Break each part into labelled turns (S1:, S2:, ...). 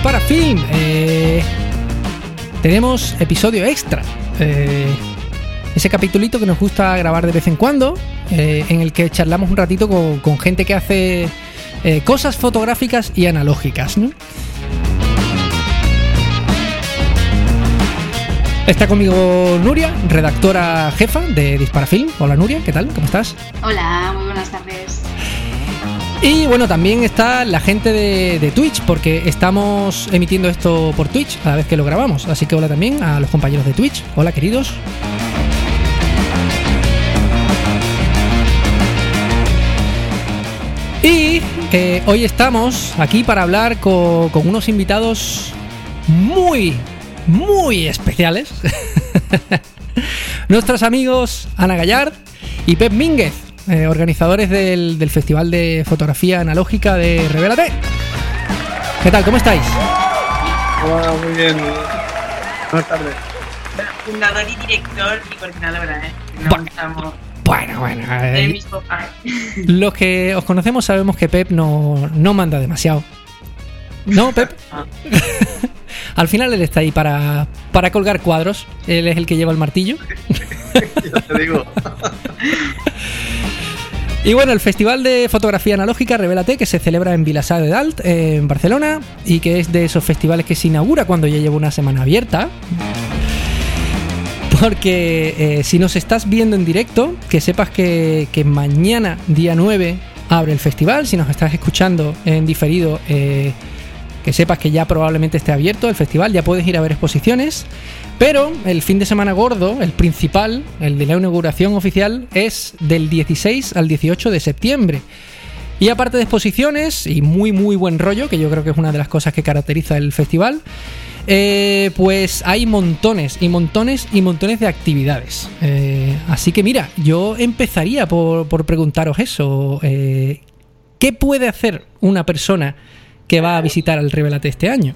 S1: Dispara Film. Eh, tenemos episodio extra. Eh, ese capitulito que nos gusta grabar de vez en cuando, eh, en el que charlamos un ratito con, gente que hace cosas fotográficas y analógicas. Está conmigo Nuria, redactora jefa de Dispara Film. Hola Nuria, ¿qué tal? ¿Cómo estás?
S2: Hola, muy buenas tardes.
S1: Y bueno, también está la gente de, Twitch, porque estamos emitiendo esto por Twitch a la vez que lo grabamos. Así que hola también a los compañeros de Twitch. Hola queridos. Y eh, hoy estamos aquí para hablar con, con unos invitados muy, muy especiales. Nuestros amigos Ana Gallard y Pep Mínguez. Eh, organizadores del, Festival de Fotografía Analógica de Revelate. ¿Qué tal? ¿Cómo estáis?
S3: Hola, muy bien. Buenas tardes.
S2: Fundador y director y coordinadora, ¿eh?
S1: bueno, bueno, bueno. Eh, los que os conocemos sabemos que Pep no, no manda demasiado. ¿No, Pep? Ah. Al final él está ahí para, para colgar cuadros. Él es el que lleva el martillo.
S3: ya te digo.
S1: Y bueno, el Festival de Fotografía Analógica Revelate, que se celebra en Vilassar de Dalt, en Barcelona, y que es de esos festivales que se inaugura cuando ya lleva una semana abierta. Porque eh, si nos estás viendo en directo, que sepas que, mañana, día 9, abre el festival. Si nos estás escuchando en diferido, eh, que sepas que ya probablemente esté abierto el festival, ya puedes ir a ver exposiciones. Pero el fin de semana gordo, el principal, el de la inauguración oficial, es del 16 al 18 de septiembre. Y aparte de exposiciones y muy muy buen rollo, que yo creo que es una de las cosas que caracteriza el festival, eh, pues hay montones y montones y montones de actividades. Eh, así que mira, yo empezaría por, preguntaros eso. Eh, ¿Qué puede hacer una persona que va a visitar al Revelate este año?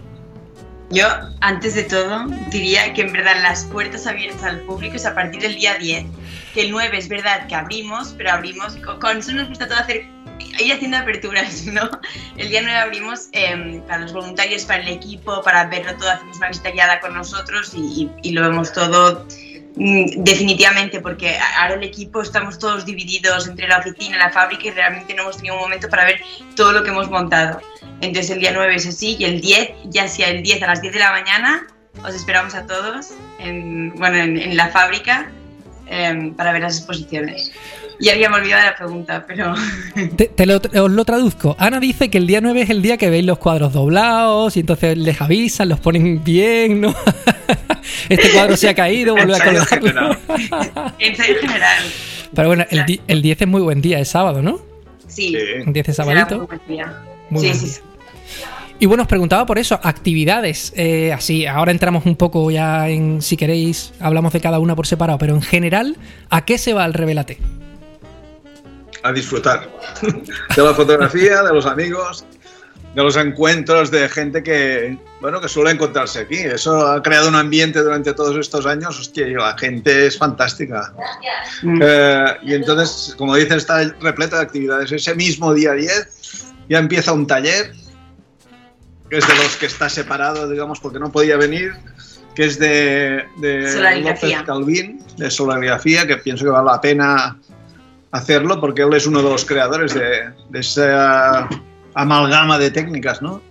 S2: Yo, antes de todo, diría que en verdad las puertas abiertas al público es a partir del día 10. Que el 9 es verdad que abrimos, pero abrimos, con, eso nos gusta todo hacer, ir haciendo aperturas, ¿no? El día 9 abrimos em, para los voluntarios, para el equipo, para verlo todo, hacemos una visita guiada con nosotros y, lo vemos todo definitivamente, porque ahora el equipo estamos todos divididos entre la oficina la fábrica y realmente no hemos tenido un momento para ver todo lo que hemos montado. Entonces el día 9 es así y el 10, ya sea el 10 a las 10 de la mañana, os esperamos a todos en, bueno, en, la fábrica em, para ver las exposiciones. Y había olvidado la pregunta, pero...
S1: Te, lo, os lo traduzco. Ana dice que el día 9 es el día que veis los cuadros doblados y entonces les avisan, los ponen bien, ¿no? este cuadro se ha caído, vuelve a
S2: colgarlo. en general.
S1: Pero bueno, el, el 10 es muy buen día, es sábado, ¿no?
S2: Sí.
S1: El 10 es sabadito.
S2: Muy buen día. sí, sí, sí.
S1: Y bueno, os preguntaba por eso, actividades. Eh, así, ahora entramos un poco ya en, si queréis, hablamos de cada una por separado, pero en general, ¿a qué se va el Revelate?
S3: A disfrutar de la fotografía, de los amigos, de los encuentros de gente que, bueno, que suele encontrarse aquí. Eso ha creado un ambiente durante todos estos años, hostia, y la gente es fantástica. Eh, y entonces, como dicen, está repleta de actividades. Ese mismo día 10 ya empieza un taller que es de los que está separado, digamos, porque no podía venir, que es de, de López Calvin, de solarigrafía, que pienso que vale la pena hacerlo porque él es uno de los creadores de, esa amalgama de técnicas, ¿no?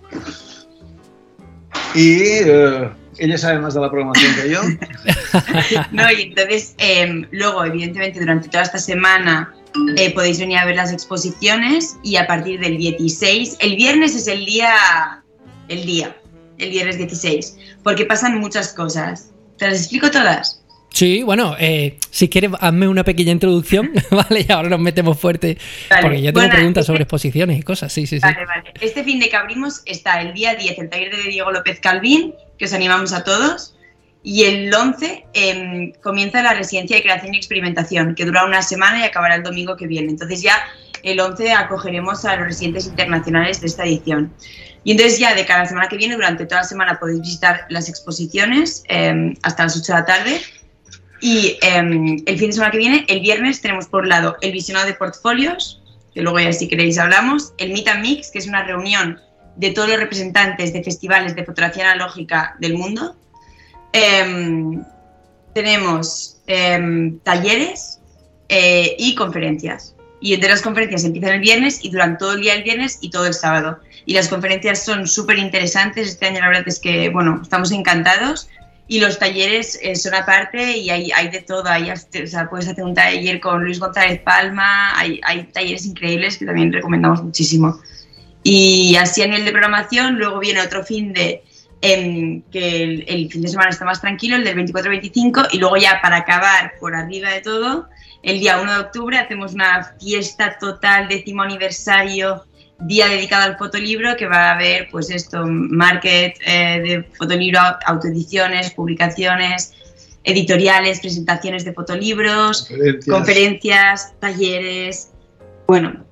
S3: Y eh, ella sabe más de la programación que yo.
S2: no, y entonces, em, luego, evidentemente, durante toda esta semana eh, podéis venir a ver las exposiciones y a partir del 16, el viernes es el día el día, el viernes 16, porque pasan muchas cosas. ¿Te las explico todas?
S1: Sí, bueno, eh, si quieres, hazme una pequeña introducción, ¿vale? Y ahora nos metemos fuerte, porque yo tengo preguntas este sobre exposiciones y cosas, sí, sí, sí.
S2: Vale, vale. Este fin de que abrimos está el día 10, el taller de Diego López Calvín, que os animamos a todos, y el 11 em, comienza la residencia de creación y experimentación, que dura una semana y acabará el domingo que viene. Entonces ya el 11 acogeremos a los residentes internacionales de esta edición. Y entonces ya de cada semana que viene, durante toda la semana podéis visitar las exposiciones em, hasta las 8 de la tarde. Y em, el fin de semana que viene, el viernes, tenemos por un lado el visionado de portfolios, que luego ya si queréis hablamos, el Meet and Mix, que es una reunión de todos los representantes de festivales de fotografía analógica del mundo. Em, tenemos em, talleres eh, y conferencias. Y entre las conferencias empiezan el viernes y duran todo el día el viernes y todo el sábado. Y las conferencias son súper interesantes. Este año la verdad es que, bueno, estamos encantados. Y los talleres eh, son aparte y hay, hay de todo. Hay, o sea, puedes hacer un taller con Luis González Palma, hay, hay talleres increíbles que también recomendamos muchísimo. Y así a nivel de programación, luego viene otro fin de em, que el, fin de semana está más tranquilo, el del 24-25, y luego ya para acabar por arriba de todo, el día 1 de octubre hacemos una fiesta total, décimo aniversario, día dedicado al fotolibro, que va a haber pues esto, market eh, de fotolibro, autoediciones, publicaciones, editoriales, presentaciones de fotolibros, conferencias talleres. Bueno,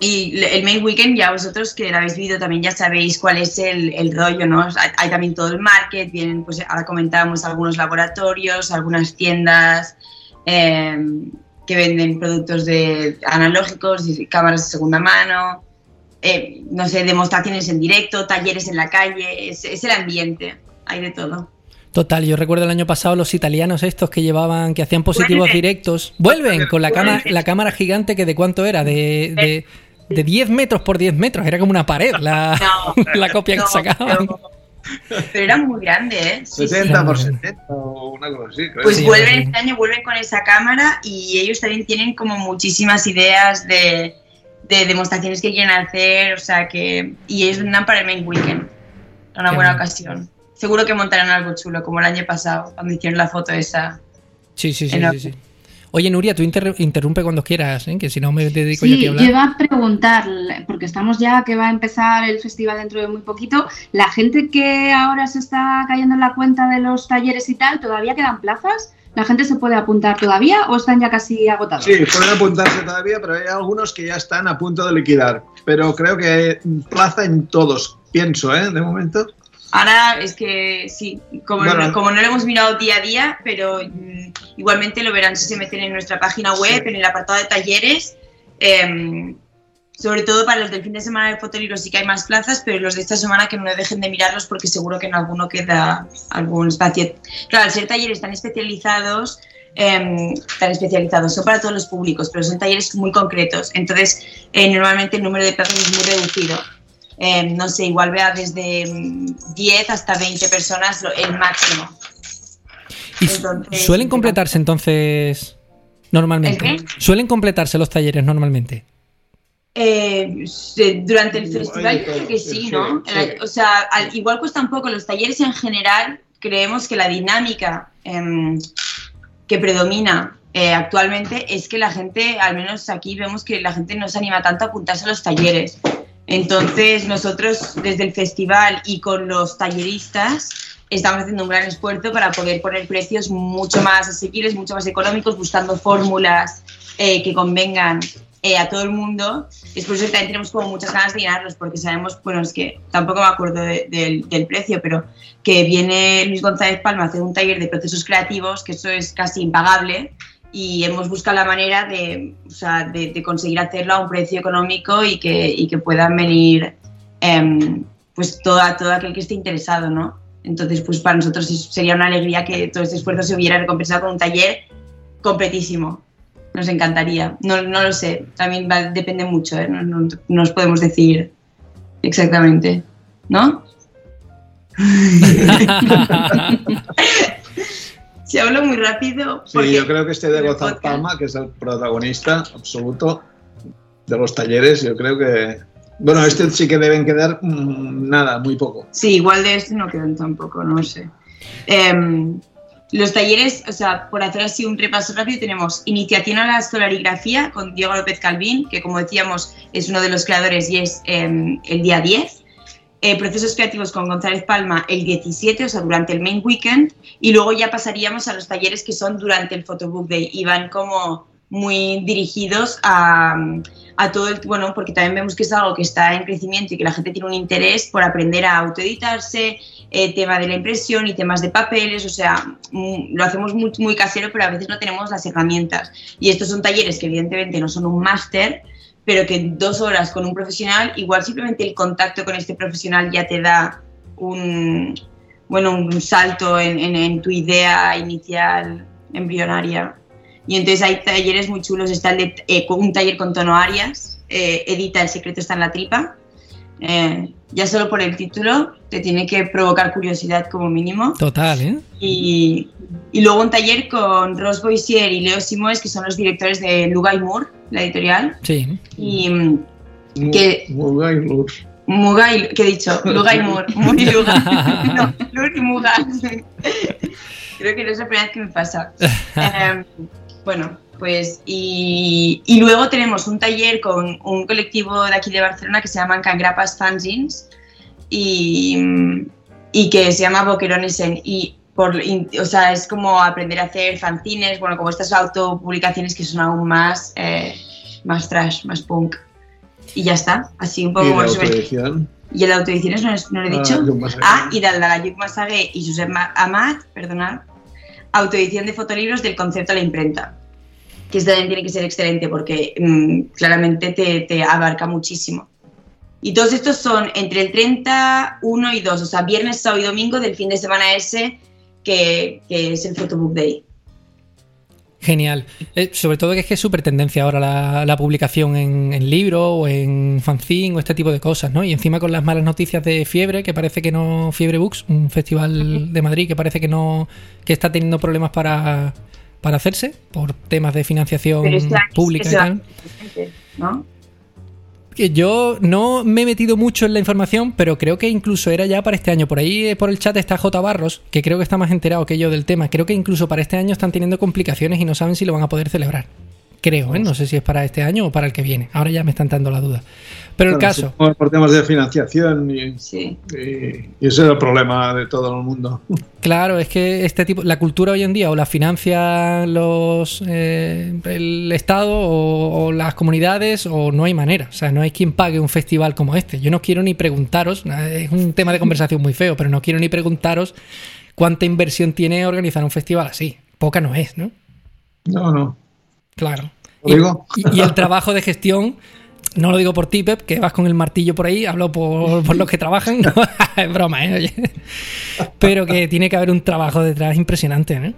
S2: y el main weekend, ya vosotros que lo habéis visto también ya sabéis cuál es el, el rollo, ¿no? Hay, también todo el market, vienen, pues ahora comentábamos algunos laboratorios, algunas tiendas em, que venden productos de analógicos, cámaras de segunda mano, eh, no sé, demostraciones en directo, talleres en la calle, es, es el ambiente, hay de todo.
S1: Total, yo recuerdo el año pasado los italianos estos que llevaban, que hacían positivos directos, vuelven con la, cámara, la cámara gigante que de cuánto era, de de 10 metros por 10 metros, era como una pared la, la copia que sacaban.
S2: Pero, era muy grande, ¿eh?
S3: 70 por 70 o una cosa así.
S2: Pues vuelven este año, vuelven con esa cámara y ellos también tienen como muchísimas ideas de, de demostraciones que quieren hacer, o sea que... Y es una para el main weekend, una buena ocasión. Seguro que montarán algo chulo, como el año pasado, cuando hicieron la foto esa.
S1: Sí, sí, sí, sí, sí. Oye, Nuria, tú interrumpe cuando quieras, ¿eh? que si no me dedico yo
S4: a hablar. Yo iba a preguntar, porque estamos ya que va a empezar el festival dentro de muy poquito, la gente que ahora se está cayendo en la cuenta de los talleres y tal, ¿todavía quedan plazas? ¿La gente se puede apuntar todavía o están ya casi agotados?
S3: Sí, pueden apuntarse todavía, pero hay algunos que ya están a punto de liquidar. Pero creo que hay plaza en todos, pienso, ¿eh? De momento.
S2: Ahora es que sí, como, no, como no lo hemos mirado día a día, pero mm, igualmente lo verán si se meten en nuestra página web, en el apartado de talleres. Em, sobre todo para los del fin de semana de fotolibro sí que hay más plazas, pero los de esta semana que no dejen de mirarlos porque seguro que en alguno queda algún espacio. Claro, al ser talleres tan especializados, em, tan especializados, son para todos los públicos, pero son talleres muy concretos. Entonces, eh, normalmente el número de plazas es muy reducido. Em, no sé, igual vea desde 10 hasta 20 personas el máximo.
S1: ¿Y suelen completarse entonces normalmente? ¿Suelen completarse los talleres normalmente?
S2: Eh, durante el festival yo creo que sí, ¿no? O sea, igual cuesta un poco. Los talleres en general creemos que la dinámica em, que predomina eh, actualmente es que la gente, al menos aquí vemos que la gente no se anima tanto a apuntarse a los talleres. Entonces nosotros desde el festival y con los talleristas estamos haciendo un gran esfuerzo para poder poner precios mucho más asequibles, mucho más económicos, buscando fórmulas eh, que convengan eh, a todo el mundo. Es por eso que también tenemos como muchas ganas de llenarlos, porque sabemos, bueno, es que tampoco me acuerdo del precio, pero que viene Luis González Palma a hacer un taller de procesos creativos, que eso es casi impagable, y hemos buscado la manera de, o sea, de, conseguir hacerlo a un precio económico y que, y que puedan venir eh, pues todo, todo aquel que esté interesado, ¿no? Entonces, pues para nosotros sería una alegría que todo este esfuerzo se hubiera recompensado con un taller completísimo. Nos encantaría. No, no lo sé, también depende mucho, ¿eh? no, no, nos podemos decir exactamente, ¿no? Si hablo muy rápido.
S3: Sí, yo creo que este de Gozar Palma, que es el protagonista absoluto de los talleres, yo creo que. Bueno, este sí que deben quedar mm, nada, muy poco.
S2: Sí, igual de este no quedan tampoco, no sé. Em, los talleres, o sea, por hacer así un repaso rápido, tenemos Iniciación a la Solarigrafía con Diego López Calvín, que como decíamos es uno de los creadores y es em, el día 10. Eh, procesos creativos con González Palma el 17, o sea, durante el main weekend, y luego ya pasaríamos a los talleres que son durante el Photobook Day y van como muy dirigidos a, a, todo el, bueno, porque también vemos que es algo que está en crecimiento y que la gente tiene un interés por aprender a autoeditarse, eh, tema de la impresión y temas de papeles, o sea, mm, lo hacemos muy, muy casero, pero a veces no tenemos las herramientas. Y estos son talleres que evidentemente no son un máster, pero que dos horas con un profesional, igual simplemente el contacto con este profesional ya te da un, bueno, un salto en, en, en tu idea inicial embrionaria. Y entonces hay talleres muy chulos, está el de, eh, un taller con tono Arias, eh, edita El secreto está en la tripa. Eh, ya solo por el título te tiene que provocar curiosidad como mínimo.
S1: Total, ¿eh?
S2: Y, y luego un taller con Ross Boisier y Leo Simoes, que son los directores de Luga Moore, la editorial.
S1: Sí.
S2: Y que...
S3: Muga y Lur.
S2: Muga y, ¿qué he dicho? Luga y Moore. Muy Luga. No, Lur y Muga. Creo que no es la primera vez que me pasa. Eh, bueno, pues y, y, luego tenemos un taller con un colectivo de aquí de Barcelona que se llaman Cangrapas Fanzines y, y que se llama Boquerones en y por, o sea, es como aprender a hacer fanzines, bueno, como estas autopublicaciones que son aún más, eh, más trash, más punk. Y ya está, así un poco.
S3: ¿Y la autoedición?
S2: Y el autoediciones no, no lo he dicho. Ah, y del de la Lluc Massaguer y Josep Amat, perdonad, autoedición de fotolibros del concepto a la imprenta que este también tiene que ser excelente porque mmm, claramente te, te, abarca muchísimo. Y todos estos son entre el 30, 1 y 2, o sea, viernes, sábado y domingo del fin de semana ese que, que es el Photobook Day.
S1: Genial. Eh, sobre todo que es que es súper tendencia ahora la, la publicación en, en, libro o en fanzine o este tipo de cosas, ¿no? Y encima con las malas noticias de Fiebre, que parece que no... Fiebre Books, un festival de Madrid que parece que no... que está teniendo problemas para, para hacerse por temas de financiación pública y tal.
S2: ¿no?
S1: Yo no me he metido mucho en la información, pero creo que incluso era ya para este año. Por ahí por el chat está J. Barros, que creo que está más enterado que yo del tema. Creo que incluso para este año están teniendo complicaciones y no saben si lo van a poder celebrar. Creo, ¿eh? no sé si es para este año o para el que viene. Ahora ya me están dando la duda. Pero el caso.
S3: Por temas de financiación y, sí. y, y, ese es el problema de todo el mundo.
S1: Claro, es que este tipo, la cultura hoy en día o la financia los eh, el Estado o, o, las comunidades o no hay manera. O sea, no hay quien pague un festival como este. Yo no quiero ni preguntaros, es un tema de conversación muy feo, pero no quiero ni preguntaros cuánta inversión tiene organizar un festival así. Poca no es, ¿no?
S3: No, no.
S1: Claro. Y, y, y, el trabajo de gestión, no lo digo por ti, Pep, que vas con el martillo por ahí, hablo por, por los que trabajan, no, es broma, ¿eh? Oye. Pero que tiene que haber un trabajo detrás impresionante, ¿no?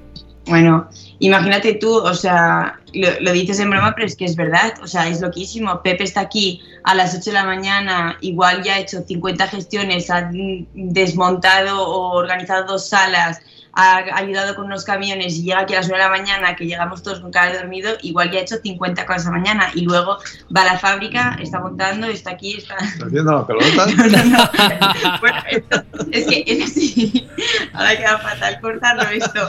S2: Bueno, imagínate tú, o sea, lo, lo, dices en broma, pero es que es verdad, o sea, es loquísimo. Pepe está aquí a las 8 de la mañana, igual ya ha hecho 50 gestiones, ha desmontado o organizado dos salas, ha ayudado con unos camiones y llega aquí a las 9 de la mañana, que llegamos todos con cara de dormido, igual ya ha hecho 50 cosas a mañana y luego va a la fábrica, está montando, está aquí, está...
S3: ¿Está haciendo la pelota?
S2: no, no, no. bueno, esto, es que es así. Ahora queda fatal cortarlo esto.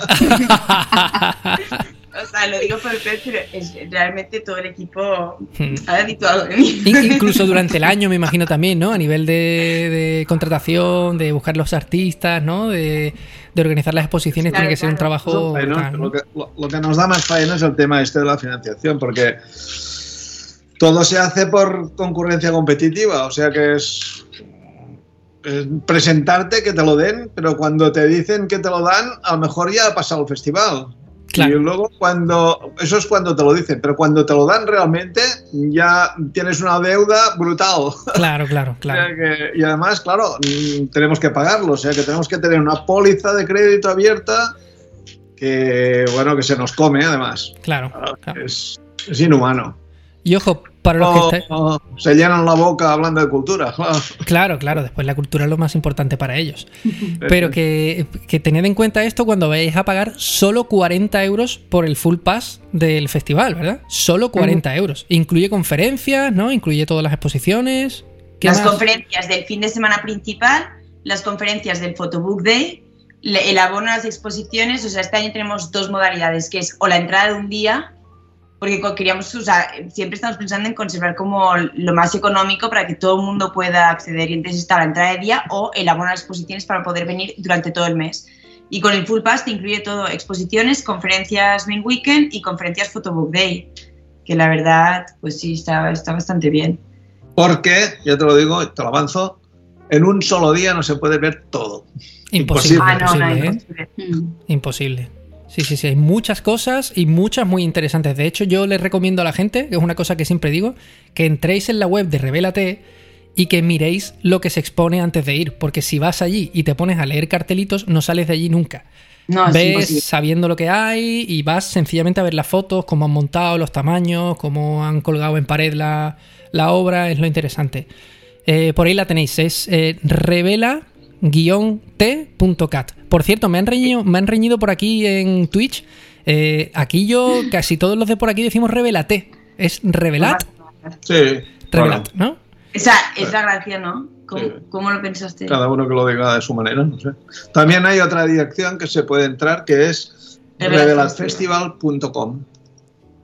S2: O sea, lo digo por el pez, pero es, realmente todo el equipo ha habituado de mí.
S1: Incluso durante el año, me imagino también, ¿no? A nivel de, de contratación, de buscar los artistas, ¿no? De, de organizar las exposiciones, claro, tiene que claro. ser un trabajo.
S3: Bueno, claro, ¿no? lo, que, lo, lo, que, nos da más faena es el tema este de la financiación, porque todo se hace por concurrencia competitiva, o sea que es, es presentarte, que te lo den, pero cuando te dicen que te lo dan, a lo mejor ya ha pasado el festival. Claro. Y luego cuando, eso es cuando te lo dicen, pero cuando te lo dan realmente ya tienes una deuda brutal.
S1: Claro, claro, claro.
S3: O sea que, y además, claro, tenemos que pagarlo, o sea que tenemos que tener una póliza de crédito abierta que, bueno, que se nos come además.
S1: Claro. claro.
S3: Es, es inhumano.
S1: Y ojo, para los que estáis...
S3: no, se llenan la boca hablando de cultura.
S1: Claro, claro, después la cultura es lo más importante para ellos. Pero que, que tened en cuenta esto cuando vayáis a pagar solo 40 euros por el full pass del festival, ¿verdad? Solo 40 uh -huh. euros. Incluye conferencias, ¿no? Incluye todas las exposiciones.
S2: Las más? conferencias del fin de semana principal, las conferencias del Photobook Day, el abono a las exposiciones. O sea, este año tenemos dos modalidades, que es o la entrada de un día porque queríamos, o sea, siempre estamos pensando en conservar como lo más económico para que todo el mundo pueda acceder y entonces está la entrada de día o el abono a las exposiciones para poder venir durante todo el mes. Y con el Full Pass te incluye todo, exposiciones, conferencias Main Weekend y conferencias Photobook Day, que la verdad, pues sí, está, está bastante bien.
S3: Porque, ya te lo digo, te lo avanzo, en un solo día no se puede ver todo.
S1: Imposible.
S2: Ah, no,
S1: imposible,
S2: no,
S1: ¿eh?
S2: imposible.
S1: imposible. Sí, sí, sí, hay muchas cosas y muchas muy interesantes. De hecho, yo les recomiendo a la gente, que es una cosa que siempre digo, que entréis en la web de Revélate y que miréis lo que se expone antes de ir, porque si vas allí y te pones a leer cartelitos, no sales de allí nunca.
S2: No, es
S1: ves sabiendo lo que hay y vas sencillamente a ver las fotos, cómo han montado, los tamaños, cómo han colgado en pared la, la obra, es lo interesante. Eh, por ahí la tenéis, es eh, revela-t.cat. Por cierto, me han, reñido, me han reñido por aquí en Twitch. eh, aquí yo, casi todos los de por aquí decimos revelate. Es revelat,
S3: Sí,
S1: revelat,
S3: bueno,
S1: ¿no?
S2: Esa es la gracia, ¿no? ¿Cómo,
S3: Sí.
S2: cómo lo pensaste?
S3: cada uno que lo diga de su manera, no sé. También hay otra dirección que se puede entrar que es
S2: Revelat
S3: revelatfestival.com.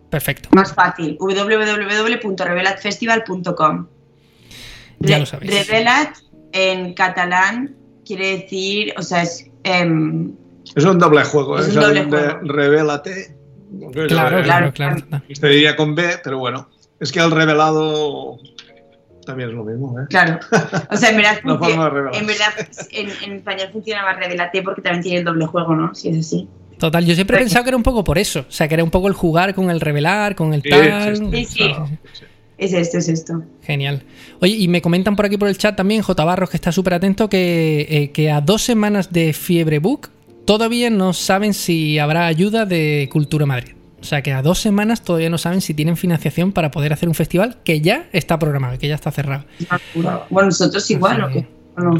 S1: Perfecto.
S2: Más fácil, www.revelatfestival.com.
S1: Ya
S2: Re-
S1: lo sabéis.
S2: Revelat en catalán quiere decir, o sea, es em,
S3: Es un doble juego,
S2: Es
S3: es,
S2: un doble juego.
S3: revélate. Porque
S1: Claro, claro,
S2: claro.
S1: claro.
S3: Te diría con B, pero bueno. Es que el revelado también es lo mismo, ¿eh?
S2: claro. O sea, en verdad,
S3: No
S2: funci-
S3: forma de revelar.
S2: en, verdad en, en español funciona más Revelate porque también tiene el doble juego, ¿no? Si es así.
S1: Total, yo siempre he pensado que era un poco por eso. O sea, que era un poco el jugar con el revelar, con el
S3: Sí,
S1: tal.
S3: sí,
S2: Sí, sí. Es esto, es esto.
S1: Genial. Oye, y me comentan por aquí por el chat también, J. Barros, que está súper atento, que, eh, que a dos semanas de Fiebre Book todavía no saben si habrá ayuda de Cultura Madrid. O sea, que a dos semanas todavía no saben si tienen financiación para poder hacer un festival que ya está programado, que ya está cerrado.
S2: Bueno, nosotros igual, ¿o qué? ¿O no?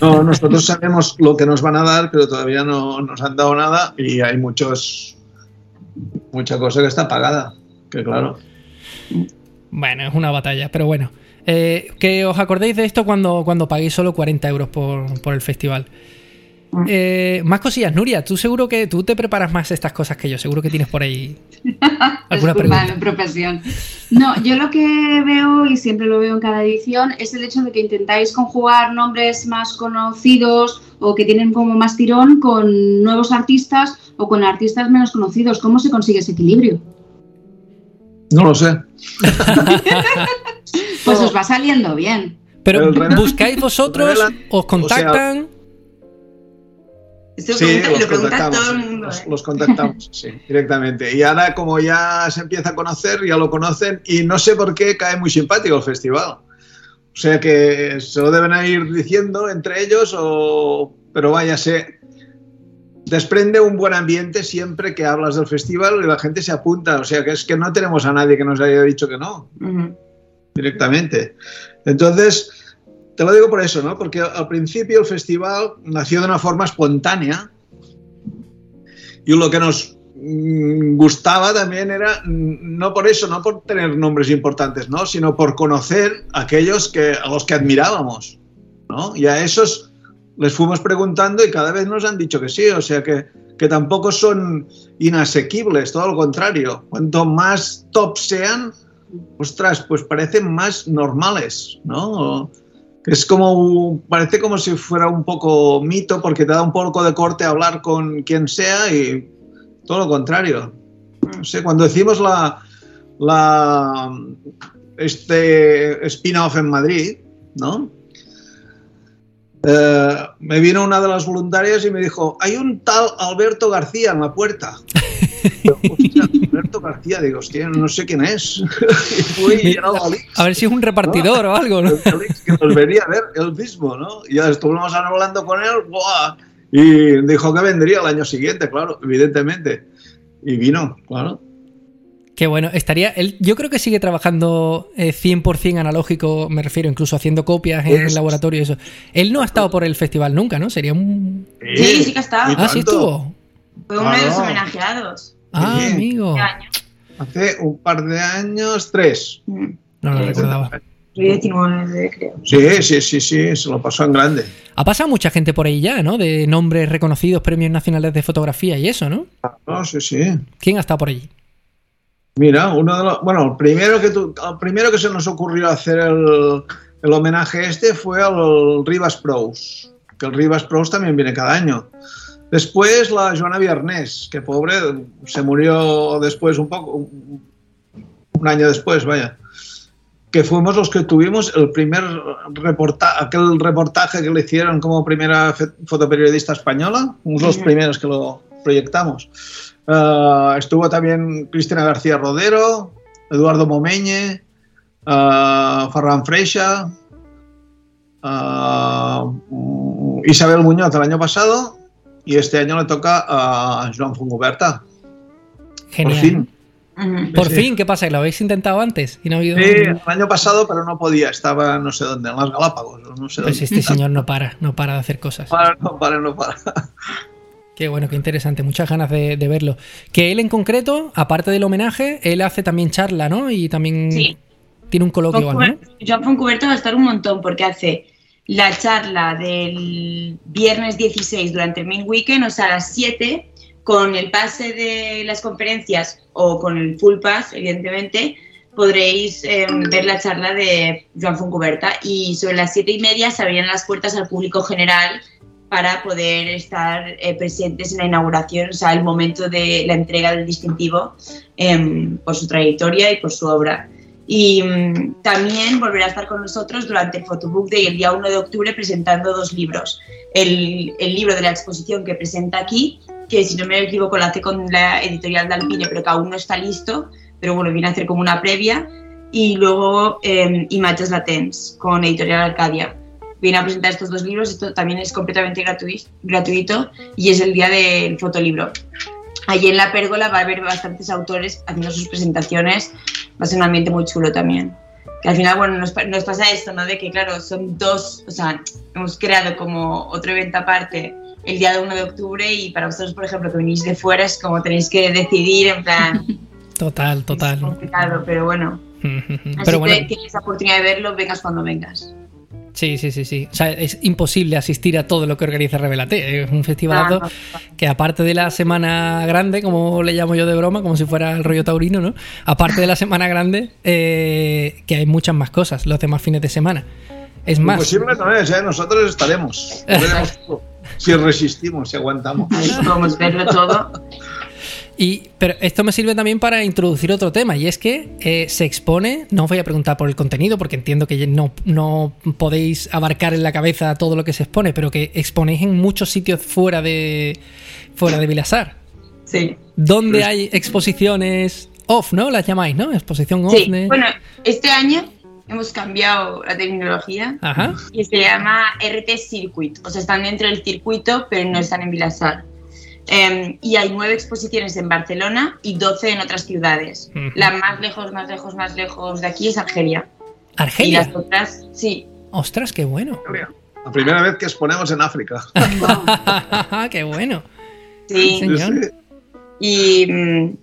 S3: No, nosotros sabemos lo que nos van a dar, pero todavía no nos han dado nada y hay muchos mucha cosa que está pagada. Que claro.
S1: Bueno, es una batalla, pero bueno. Eh, que os acordéis de esto cuando, cuando paguéis solo 40 euros por, por el festival. Eh, más cosillas, Nuria, tú seguro que tú te preparas más estas cosas que yo, seguro que tienes por ahí alguna
S4: Disculpa,
S1: pregunta.
S4: mi profesión. No, yo lo que veo, y siempre lo veo en cada edición, es el hecho de que intentáis conjugar nombres más conocidos o que tienen como más tirón con nuevos artistas o con artistas menos conocidos. ¿Cómo se consigue ese equilibrio?
S3: No lo sé.
S4: Pues os va saliendo bien.
S1: Pero buscáis vosotros, os contactan.
S2: Esto
S3: Sí, los contactamos,
S2: todo el
S3: sí,
S2: mundo.
S3: los,
S2: ¿eh?
S3: los contactamos, sí, directamente. Y ahora, como ya se empieza a conocer, ya lo conocen, y no sé por qué cae muy simpático el festival. O sea que se lo deben ir diciendo entre ellos, o... pero vaya, se desprende un buen ambiente siempre que hablas del festival y la gente se apunta. O sea que es que no tenemos a nadie que nos haya dicho que no directamente. Entonces, te lo digo por eso, ¿no? Porque al principio el festival nació de una forma espontánea y lo que nos mm, gustaba también era mm, no por eso, no por tener nombres importantes, ¿no? Sino por conocer a aquellos que, a los que admirábamos, ¿no? Y a esos les fuimos preguntando y cada vez nos han dicho que sí, o sea que, que tampoco son inasequibles, todo lo contrario. Cuanto más top sean, ostras, pues parecen más normales, ¿no? Es como, parece como si fuera un poco mito porque te da un poco de corte hablar con quien sea y todo lo contrario. No sé, cuando decimos la, la este spin-off en Madrid, ¿no? Eh, me vino una de las voluntarias y me dijo, hay un tal Alberto García en la puerta. Yo, "Hostia, Alberto García, digo, hostia, no sé quién es. y fui era Alix,
S1: A ver si es un repartidor o algo, ¿no?
S3: Alix, que nos venía a ver él mismo, ¿no? Y ya estuvimos hablando con él, ¡buah! y dijo que vendría el año siguiente, claro, evidentemente. Y vino, claro.
S1: Que bueno, estaría. Él, yo creo que sigue trabajando eh, 100% analógico, me refiero, incluso haciendo copias en el
S3: Eso.
S1: laboratorio y eso. Él no ha estado por el festival nunca, ¿no? Sería un.
S2: Sí, sí que ha estado.
S3: y
S1: Ah, sí estuvo.
S2: Fue uno de los
S3: Claro.
S2: homenajeados.
S1: Ah,
S3: Sí.
S1: amigo.
S2: ¿Qué año?
S3: Hace un par de años, tres.
S2: Mm.
S1: No lo
S2: Sí.
S1: recordaba.
S2: Soy 19, creo.
S3: Sí, sí, sí, sí, se lo pasó en grande.
S1: Ha pasado mucha gente por ahí ya, ¿no? De nombres reconocidos, premios nacionales de fotografía y eso, ¿no?
S3: No, sí, sí.
S1: ¿Quién ha estado por allí?
S3: Mira, uno de los, bueno, el primero que tu- el primero que se nos ocurrió hacer el, el homenaje este fue al Rivas Pros, que el Rivas Pros también viene cada año. Después la Joana Viernes, que pobre se murió después un poco, un, un año después, vaya. Que fuimos los que tuvimos el primer reportaje, aquel reportaje que le hicieron como primera fotoperiodista española, unos los
S2: Ujú.
S3: primeros que lo, proyectamos. Uh, estuvo también Cristina García Rodero, Eduardo Momeñe, uh, Ferran Freixa, uh, Isabel Muñoz el año pasado y este año le toca a Joan Fungoberta.
S1: Genial.
S3: Por fin.
S1: Por
S3: Sí.
S1: fin, ¿qué pasa? ¿Que lo habéis intentado antes? Y no ha habido...
S3: Sí, el año pasado, pero no podía, estaba no sé dónde, en las Galápagos, no sé
S1: Pues
S3: dónde.
S1: este señor no para, no para de hacer cosas.
S3: Para, no para, no para.
S1: Qué bueno, qué interesante, muchas ganas de, de verlo. Que él en concreto, aparte del homenaje, él hace también charla, ¿no? Y también
S2: Sí.
S1: tiene un coloquio, o algo, ¿no?
S2: Joan Foncuberta va a estar un montón porque hace la charla del viernes 16 durante el main weekend, o sea, a las 7, con el pase de las conferencias o con el full pass, evidentemente, podréis eh, ver la charla de Joan Foncuberta y sobre las 7 y media se abrirán las puertas al público general para poder estar eh, presentes en la inauguración, o sea, el momento de la entrega del distintivo em, por su trayectoria y por su obra. Y mm, también volverá a estar con nosotros durante el Photobook Day el día 1 de octubre presentando dos libros. El, el libro de la exposición que presenta aquí, que si no me equivoco lo hace con la editorial de Alpine, pero que aún no está listo, pero bueno, viene a hacer como una previa. Y luego eh, Imatges Latents con editorial Arcadia. Viene a presentar estos dos libros, esto también es completamente gratuito, gratuito y es el día del fotolibro. Allí en la pérgola va a haber bastantes autores haciendo sus presentaciones, va a ser un ambiente muy chulo también. Que al final, bueno, nos, nos pasa esto, ¿no? De que, claro, son dos, o sea, hemos creado como otro evento aparte el día de 1 de octubre y para vosotros, por ejemplo, que venís de fuera, es como tenéis que decidir, en plan,
S1: Total,
S2: es
S1: total.
S2: complicado, pero bueno. Así
S1: Pero bueno,
S2: que tienes la oportunidad de verlo, vengas cuando vengas.
S1: Sí, sí, sí, sí. O sea, es imposible asistir a todo lo que organiza Revelate. Es un festivalazo
S2: Ah,
S1: que aparte de la semana grande, como le llamo yo de broma, como si fuera el rollo taurino, ¿no? Aparte de la semana grande, eh, que hay muchas más cosas los demás fines de semana. Es más,
S3: Imposible no es, ¿eh? Nosotros estaremos. Veremos todo. si resistimos, si aguantamos.
S2: Podemos verlo todo.
S1: Y, pero esto me sirve también para introducir otro tema, y es que eh, se expone, no os voy a preguntar por el contenido, porque entiendo que no, no podéis abarcar en la cabeza todo lo que se expone, pero que exponéis en muchos sitios fuera de, fuera de Vilasar.
S2: Sí.
S1: Donde hay exposiciones off, ¿no? Las llamáis, ¿no? Exposición off.
S2: Sí,
S1: de-
S2: bueno, este año hemos cambiado la tecnología
S1: Ajá.
S2: y se llama RT Circuit. O sea, están dentro del circuito, pero no están en Vilasar. Em, y hay nueve exposiciones en Barcelona y 12 en otras ciudades.
S1: Ujú.
S2: La más lejos, más lejos, más lejos de aquí es Argelia. Y
S1: Argelia.
S2: las otras, sí.
S1: Ostras, qué bueno.
S3: La primera vez que exponemos en África.
S1: qué bueno.
S2: Sí.
S1: Sí. Señor.
S2: Y, mm,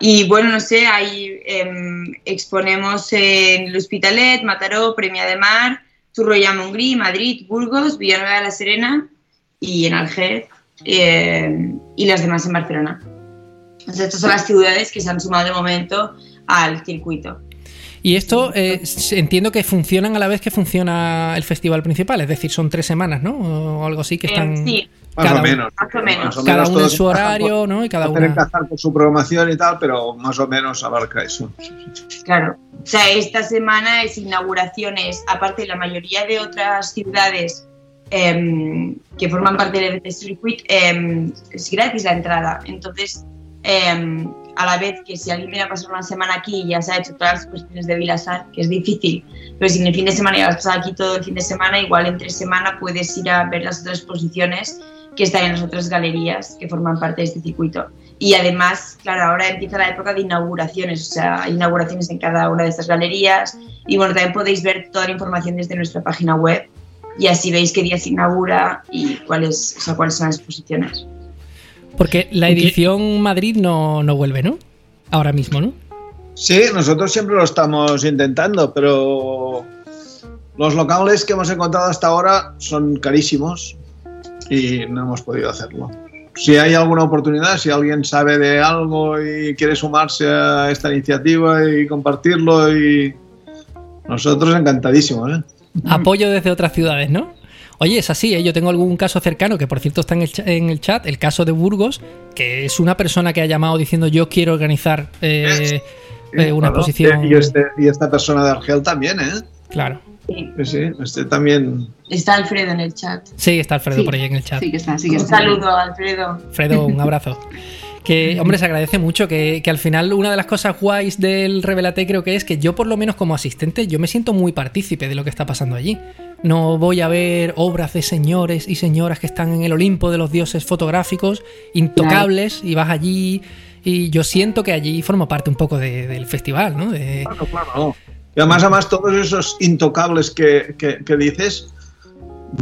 S2: y bueno, no sé, ahí em, exponemos en el Hospitalet, Mataró, Premia de Mar, Turroya Montgrí, Madrid, Burgos, Villanueva de la Serena y en Alger em, y las demás en Barcelona. Entonces, estas son las ciudades que se han sumado de momento al circuito.
S1: Y esto eh, entiendo que funcionan a la vez que funciona el festival principal, es decir, son tres semanas, ¿no? O algo así que están.
S2: Em, sí,
S3: Más
S1: Cada
S3: o
S1: uno-
S3: menos.
S2: más o menos.
S3: Más o
S1: Cada
S3: menos
S1: uno en su horario,
S3: por-
S1: ¿no? Y cada una.
S3: encajar con su programación y tal, pero más o menos abarca eso.
S2: Claro. O sea, esta semana es inauguraciones, aparte de la mayoría de otras ciudades em, que forman parte del RT Circuit, em, es gratis la entrada. Entonces, em, a la vez que si alguien viene a pasar una semana aquí y ya se ha hecho todas las cuestiones de Vilasar, que es difícil, pero si en el fin de semana ya has pasado aquí todo el fin de semana, igual entre semana puedes ir a ver las otras exposiciones que están en las otras galerías que forman parte de este circuito. Y además, claro, ahora empieza la época de inauguraciones, o sea, hay inauguraciones en cada una de estas galerías. Y bueno, también podéis ver toda la información desde nuestra página web y así veis qué día se inaugura y cuáles, o sea, cuáles son las exposiciones.
S1: Porque la edición Madrid no, no vuelve, ¿no? Ahora mismo, ¿no?
S3: Sí, nosotros siempre lo estamos intentando, pero los locales que hemos encontrado hasta ahora son carísimos y no hemos podido hacerlo. Si hay alguna oportunidad, si alguien sabe de algo y quiere sumarse a esta iniciativa y compartirlo, y nosotros encantadísimos. ¿eh?
S1: Apoyo desde otras ciudades, ¿no? Oye, es así, ¿eh? yo tengo algún caso cercano que por cierto está en el, en el chat, el caso de Burgos, que es una persona que ha llamado diciendo yo quiero organizar eh, eh, una
S3: Claro,
S1: exposición.
S3: Y, este- y esta persona de Argel también, ¿eh?
S1: Claro.
S2: Sí.
S3: Sí, sí, este también.
S2: Está Alfredo en el chat.
S1: Sí, está Alfredo
S4: Sí,
S1: por ahí en el chat.
S4: Sí que está, sí que
S2: Un
S4: está.
S2: saludo, Alfredo.
S1: Alfredo, un abrazo. Que, hombre, se agradece mucho que, que al final una de las cosas guays del Revelate creo que es que yo por lo menos como asistente yo me siento muy partícipe de lo que está pasando allí. No voy a ver obras de señores y señoras que están en el Olimpo de los dioses fotográficos, intocables, y vas allí y yo siento que allí formo parte un poco de- del festival, ¿no? De-
S3: Claro, claro. Y además, además, todos esos intocables que, que- que dices.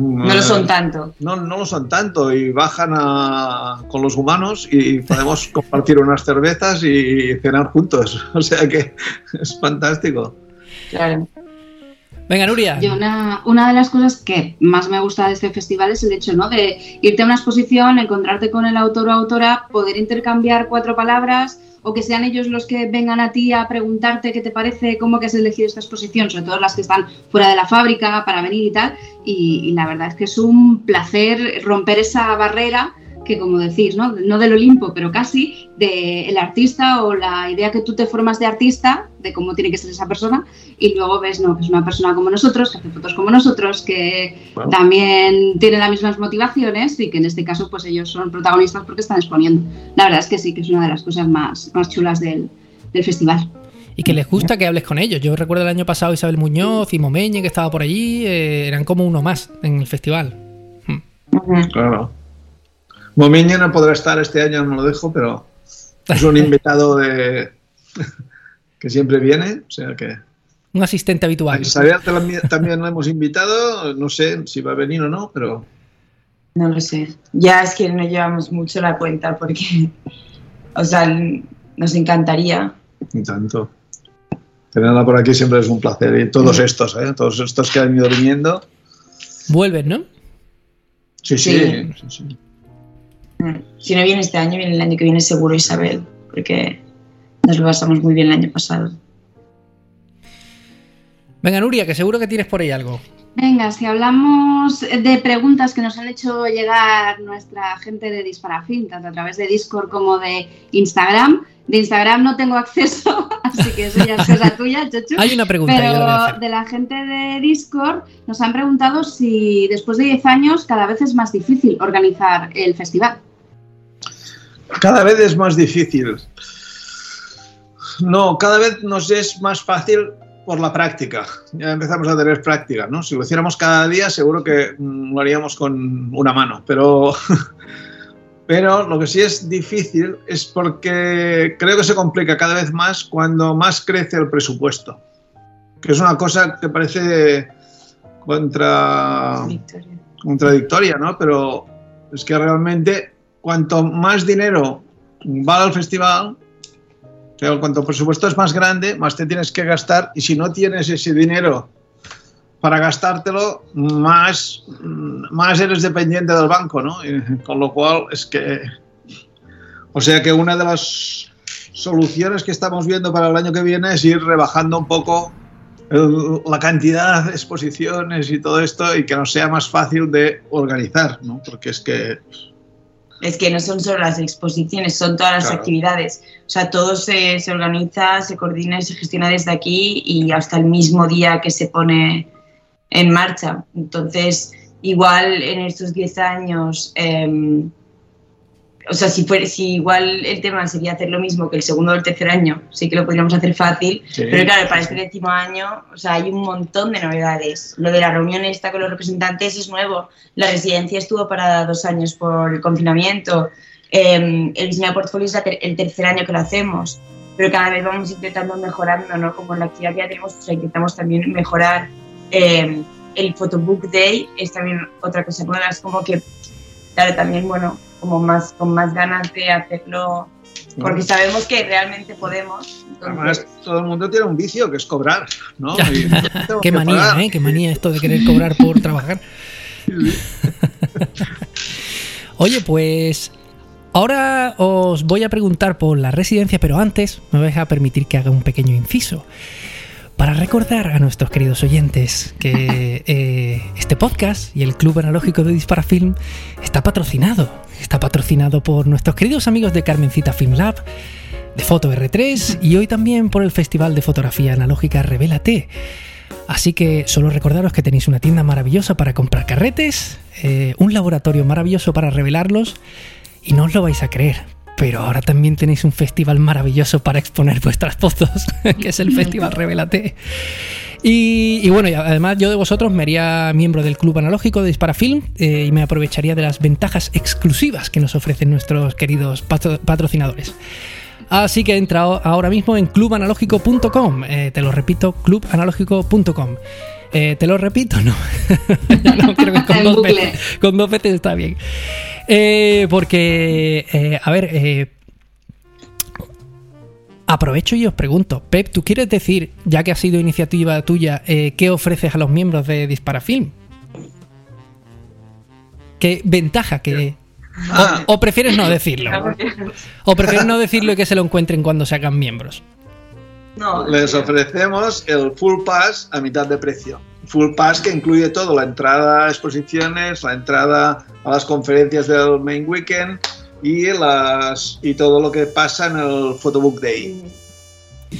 S2: No lo son tanto.
S3: No, no lo son tanto y bajan a- con los humanos y podemos compartir unas cervezas y cenar juntos. O sea que es fantástico.
S2: Claro.
S1: Venga, Nuria.
S4: Yo una, una de las cosas que más me gusta de este festival es el hecho ¿no? de irte a una exposición, encontrarte con el autor o autora, poder intercambiar cuatro palabras o que sean ellos los que vengan a ti a preguntarte qué te parece, cómo que has elegido esta exposición, sobre todo las que están fuera de la fábrica para venir y tal. Y, y la verdad es que es un placer romper esa barrera que como decís, ¿no? no del Olimpo, pero casi, del artista o la idea que tú te formas de artista, de cómo tiene que ser esa persona, y luego ves, no, que es una persona como nosotros, que hace fotos como nosotros, que
S3: Bueno.
S4: también tiene las mismas motivaciones y que en este caso pues ellos son protagonistas porque están exponiendo. La verdad es que sí, que es una de las cosas más, más chulas del, del festival.
S1: Y que les gusta que hables con ellos. Yo recuerdo el año pasado Isabel Muñoz y Momeñe que estaba por allí, eh, eran como uno más en el festival.
S2: Ujú.
S3: Claro. Momiña no podrá estar este año, no lo dejo, pero es un invitado de que siempre viene. O sea que.
S1: Un asistente
S3: A
S1: habitual.
S3: Isabel también también la hemos invitado. No sé si va a venir o no, pero.
S2: No lo sé. Ya es que no llevamos mucho la cuenta porque, o sea, nos encantaría.
S3: Ni tanto. Tenerla por aquí siempre es un placer. Y todos estos, ¿eh? Todos estos que han ido viniendo.
S1: Vuelven, ¿no?
S3: Sí, sí.
S2: Sí.
S3: sí, sí.
S2: Mm. Si no viene este año, viene el año que viene seguro Isabel, porque nos lo pasamos muy bien el año pasado.
S1: Venga, Nuria, que seguro que tienes por ahí algo.
S4: Venga, si hablamos de preguntas que nos han hecho llegar nuestra gente de Disparafilm, tanto a través de Discord como de Instagram. De Instagram no tengo acceso, así que eso ya es cosa tuya, Chochu.
S1: Hay una pregunta, yo la voy a
S4: Pero
S1: hacer.
S4: de la gente de Discord nos han preguntado si después de 10 años cada vez es más difícil organizar el festival.
S3: Cada vez es más difícil. No, cada vez nos es más fácil por la práctica. Ya empezamos a tener práctica, ¿no? Si lo hiciéramos cada día, seguro que mm, lo haríamos con una mano. Pero, pero lo que sí es difícil es porque creo que se complica cada vez más cuando más crece el presupuesto. Que es una cosa que parece contra contradictoria, ¿no? Pero es que realmente cuanto más dinero va al festival, o sea, cuanto el presupuesto es más grande, más te tienes que gastar y si no tienes ese dinero para gastártelo, más, más eres dependiente del banco, ¿no? Y con lo cual es que... O sea que una de las soluciones que estamos viendo para el año que viene es ir rebajando un poco el- la cantidad de exposiciones y todo esto y que nos sea más fácil de organizar, ¿no? Porque es que
S2: Es que no son solo las exposiciones, son todas las
S3: Claro.
S2: actividades. O sea, todo se, se organiza, se coordina y se gestiona desde aquí y hasta el mismo día que se pone en marcha. Entonces, igual en estos 10 años, em, o sea, si, fuera, si igual el tema sería hacer lo mismo que el segundo o el tercer año, sí que lo podríamos hacer fácil,
S3: Sí.
S2: pero claro, para este décimo año, o sea, hay un montón de novedades. Lo de la reunión esta con los representantes es nuevo. La residencia estuvo parada dos años por el confinamiento. Eh, el diseño de portfolio es ter- el tercer año que lo hacemos. Pero cada vez vamos intentando mejorando, ¿no? Como en la actividad que ya tenemos, pues intentamos también mejorar. Eh, el Photobook Day es también otra cosa nueva. Es como que, claro, también, bueno, como más, con más ganas de hacerlo, porque sabemos que realmente podemos.
S3: además todo el mundo tiene un vicio que es cobrar, ¿no? Y
S1: Qué
S3: que
S1: manía,
S3: pagar.
S1: ¿eh? Qué manía esto de querer cobrar por trabajar. Oye, pues ahora os voy a preguntar por la residencia, pero antes me vais a permitir que haga un pequeño inciso. Para recordar a nuestros queridos oyentes que eh, este podcast y el Club Analógico de Disparafilm está patrocinado. Está patrocinado por nuestros queridos amigos de Carmencita Film Lab, de Foto R3 y hoy también por el Festival de Fotografía Analógica Revélate. Así que solo recordaros que tenéis una tienda maravillosa para comprar carretes, eh, un laboratorio maravilloso para revelarlos y no os lo vais a creer. Pero ahora también tenéis un festival maravilloso para exponer vuestras fotos, que es el Festival Revelate. Y, y bueno, y además yo de vosotros me haría miembro del Club Analógico de Disparafilm eh, y me aprovecharía de las ventajas exclusivas que nos ofrecen nuestros queridos patro- patrocinadores. Así que entra ahora mismo en clubanalógico.com. Eh, te lo repito, clubanalógico.com. Eh, te lo repito, no. Ya no, creo que con dos, veces, con dos veces está bien. Eh, porque, eh, a ver, eh, aprovecho y os pregunto, Pep, ¿tú quieres decir, ya que ha sido iniciativa tuya, eh, qué ofreces a los miembros de Disparafilm? ¿Qué ventaja que...
S3: Ah,
S1: O prefieres no decirlo? ¿O prefieres no decirlo y que se lo encuentren cuando se hagan miembros?
S2: No,
S3: les ofrecemos el Full Pass a mitad de precio. Full Pass que incluye todo, la entrada a exposiciones, la entrada a las conferencias del Main Weekend y, las, y todo lo que pasa en el Photobook Day.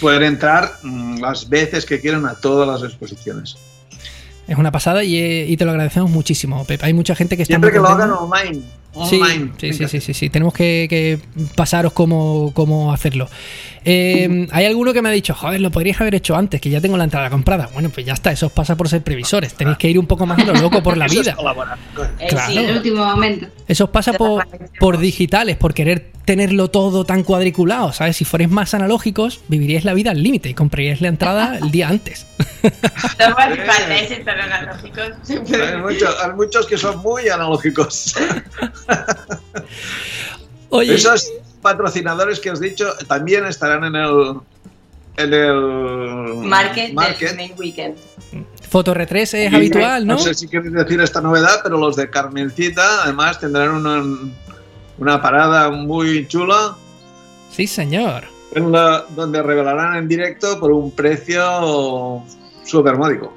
S3: Pueden entrar mm, las veces que quieran a todas las exposiciones.
S1: Es una pasada y, eh, y te lo agradecemos muchísimo, Pep. Hay mucha gente que está
S3: Siempre
S1: muy
S3: que lo hagan online.
S1: Sí,
S3: online.
S1: sí, sí, sí, sí, sí. Tenemos que, que pasaros cómo, cómo hacerlo. Eh, hay alguno que me ha dicho, joder, lo podrías haber hecho antes, que ya tengo la entrada comprada. Bueno, pues ya está, eso os pasa por ser previsores. Tenéis que ir un poco más a lo loco por la
S3: Eso es
S1: vida.
S2: eh,
S1: claro.
S2: sí,
S4: En el último momento.
S1: Eso os pasa por, por digitales, por querer tenerlo todo tan cuadriculado, ¿sabes? Si fuerais más analógicos, viviríais la vida al límite y compraríais la entrada el día antes.
S2: No hace falta ese estar analógicos.
S3: Hay muchos, hay muchos que son muy analógicos.
S1: Oye,
S3: Esos patrocinadores que os he dicho también estarán en el en el
S2: Market,
S3: market.
S2: del Main Weekend.
S1: Fotoretres es
S3: Y
S1: habitual, ¿no?
S3: No sé si queréis decir esta novedad, pero los de Carmencita además tendrán una, una parada muy chula
S1: Sí, señor.
S3: en la- donde revelarán en directo por un precio súper módico.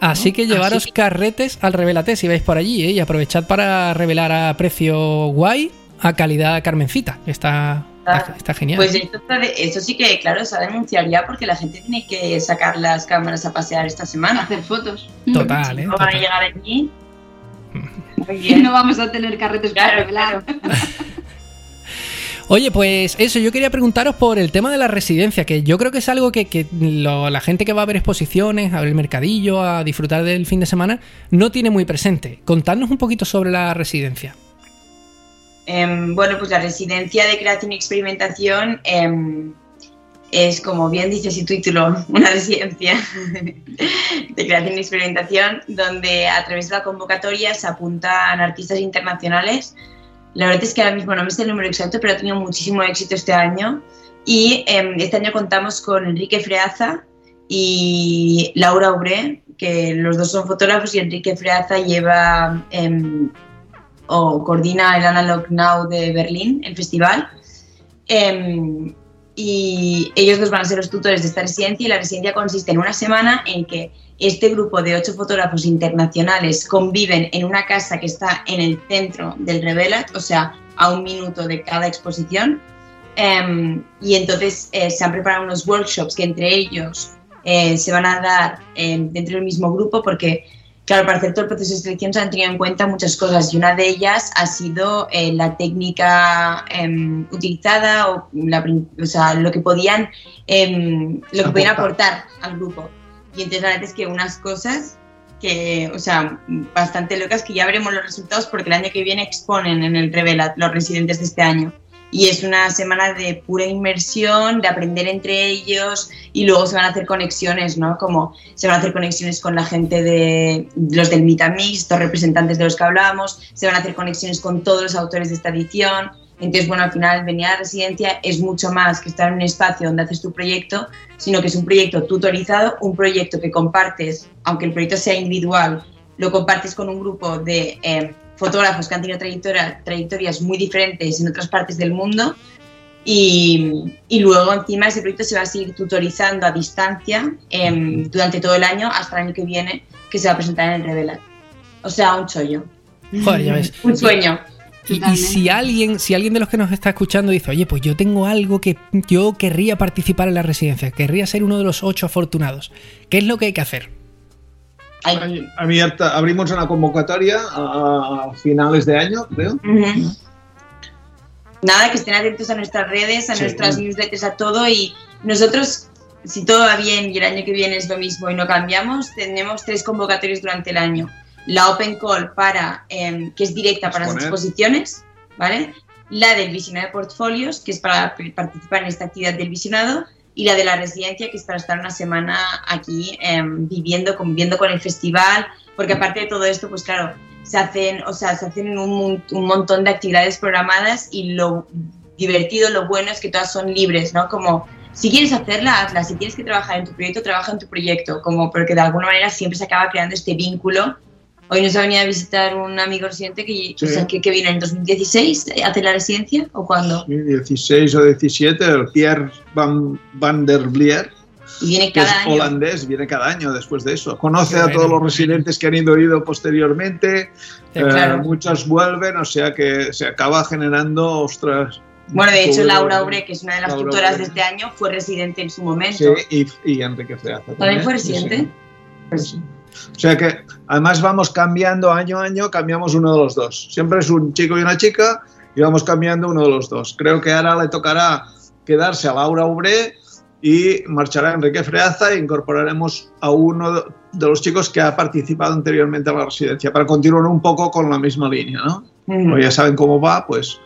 S1: Así que llevaros
S2: Así
S1: carretes al revelate si vais por allí, ¿eh? Y aprovechad para revelar a precio guay, a calidad Carmencita. Está, está, está genial.
S2: Pues esto, está de- eso sí que, claro, se ha de anunciar ya porque la gente tiene que sacar las cámaras a pasear esta semana.
S4: Hacer fotos.
S1: Total, ¿eh?
S2: No van a llegar allí.
S4: Y no vamos a tener carretes para
S2: Claro,
S4: revelar.
S2: claro.
S1: Oye, pues eso, yo quería preguntaros por el tema de la residencia, que yo creo que es algo que, que lo- la gente que va a ver exposiciones, a ver el mercadillo, a disfrutar del fin de semana, no tiene muy presente. Contadnos un poquito sobre la residencia.
S2: Em, bueno, pues la residencia de creación y experimentación em, es, como bien dice su título, una residencia de creación y experimentación donde a través de la convocatoria se apuntan artistas internacionales. La verdad es que ahora mismo no me sé el número exacto, pero ha tenido muchísimo éxito este año. Y em, este año contamos con Enrique Freaza y Laura Obré, que los dos son fotógrafos y Enrique Freaza lleva em, o coordina el Analog Now de Berlín, el festival. Em, y ellos dos van a ser los tutores de esta residencia y la residencia consiste en una semana en que este grupo de ocho fotógrafos internacionales conviven en una casa que está en el centro del Revelat, o sea, a un minuto de cada exposición. Em, y entonces eh, se han preparado unos workshops que entre ellos eh, se van a dar em, dentro del mismo grupo porque Claro, para hacer todo el proceso de selección se han tenido en cuenta muchas cosas y una de ellas ha sido eh, la técnica em, utilizada o, la o sea, lo que podían em, lo que podían
S3: Aportar.
S2: aportar al grupo. Y entonces la verdad es que unas cosas que, o sea, bastante locas que ya veremos los resultados porque el año que viene exponen en el Revelat los residentes de este año. Y es una semana de pura inmersión, de aprender entre ellos y luego se van a hacer conexiones, ¿no? Como se van a hacer conexiones con la gente de los del Meet and Mix, estos representantes de los que hablábamos, se van a hacer conexiones con todos los autores de esta edición. Entonces, bueno, al final venir a la residencia es mucho más que estar en un espacio donde haces tu proyecto, sino que es un proyecto tutorizado, un proyecto que compartes, aunque el proyecto sea individual, lo compartes con un grupo de eh, fotógrafos que han tenido trayectoria- trayectorias muy diferentes en otras partes del mundo y, y luego encima ese proyecto se va a seguir tutorizando a distancia em, durante todo el año hasta el año que viene que se va a presentar en el Revelat. O sea, un chollo.
S1: Joder, ya ves.
S2: Un sueño.
S1: Y, y si alguien, si alguien de los que nos está escuchando dice, oye, pues yo tengo algo que yo querría participar en la residencia, querría ser uno de los ocho afortunados, ¿qué es lo que hay que hacer?
S3: Abierta, abrimos una convocatoria a, finales de año, creo.
S2: Nada, que estén atentos a nuestras redes, a nuestras newsletters, a todo y nosotros si todo va bien y el año que viene es lo mismo y no cambiamos, tenemos tres convocatorias durante el año. La Open Call para, em, que es directa para las exposiciones, ¿vale? La del visionado de portfolios, que es para participar en esta actividad del visionado, y la de la residencia, que es para estar una semana aquí em, viviendo, conviviendo con el festival, porque aparte de todo esto, pues claro, se hacen, o sea, se hacen un, un montón de actividades programadas y lo divertido, lo bueno es que todas son libres, ¿no? Como si quieres hacerla, hazla. Si tienes que trabajar en tu proyecto, trabaja en tu proyecto. Como porque de alguna manera siempre se acaba creando este vínculo. Hoy nos ha venido a visitar un amigo residente que, que, que, vino en 2016 a hacer la residencia o cuándo?
S3: Sí, 16 o 17, el Pierre Van, van der Blier.
S2: Y viene cada
S3: es
S2: año.
S3: holandés, viene cada año después de eso. Conoce a todos los residentes que han ido ido posteriormente. Eh, muchos vuelven, o sea que se acaba generando, ostras,
S2: bueno, de hecho, Laura Obre, que es una de las tutoras de este año, fue residente en su momento.
S3: Sí, y, Enrique Freaza.
S2: ¿También, fue residente?
S3: Pues o sea que además vamos cambiando año a año, cambiamos uno de los dos. Siempre es un chico y una chica y vamos cambiando uno de los dos. Creo que ahora le tocará quedarse a Laura Obre y marchará Enrique Freaza e incorporaremos a uno de los chicos que ha participado anteriormente en la residencia para continuar un poco con la misma línea, ¿no? ya saben cómo va, pues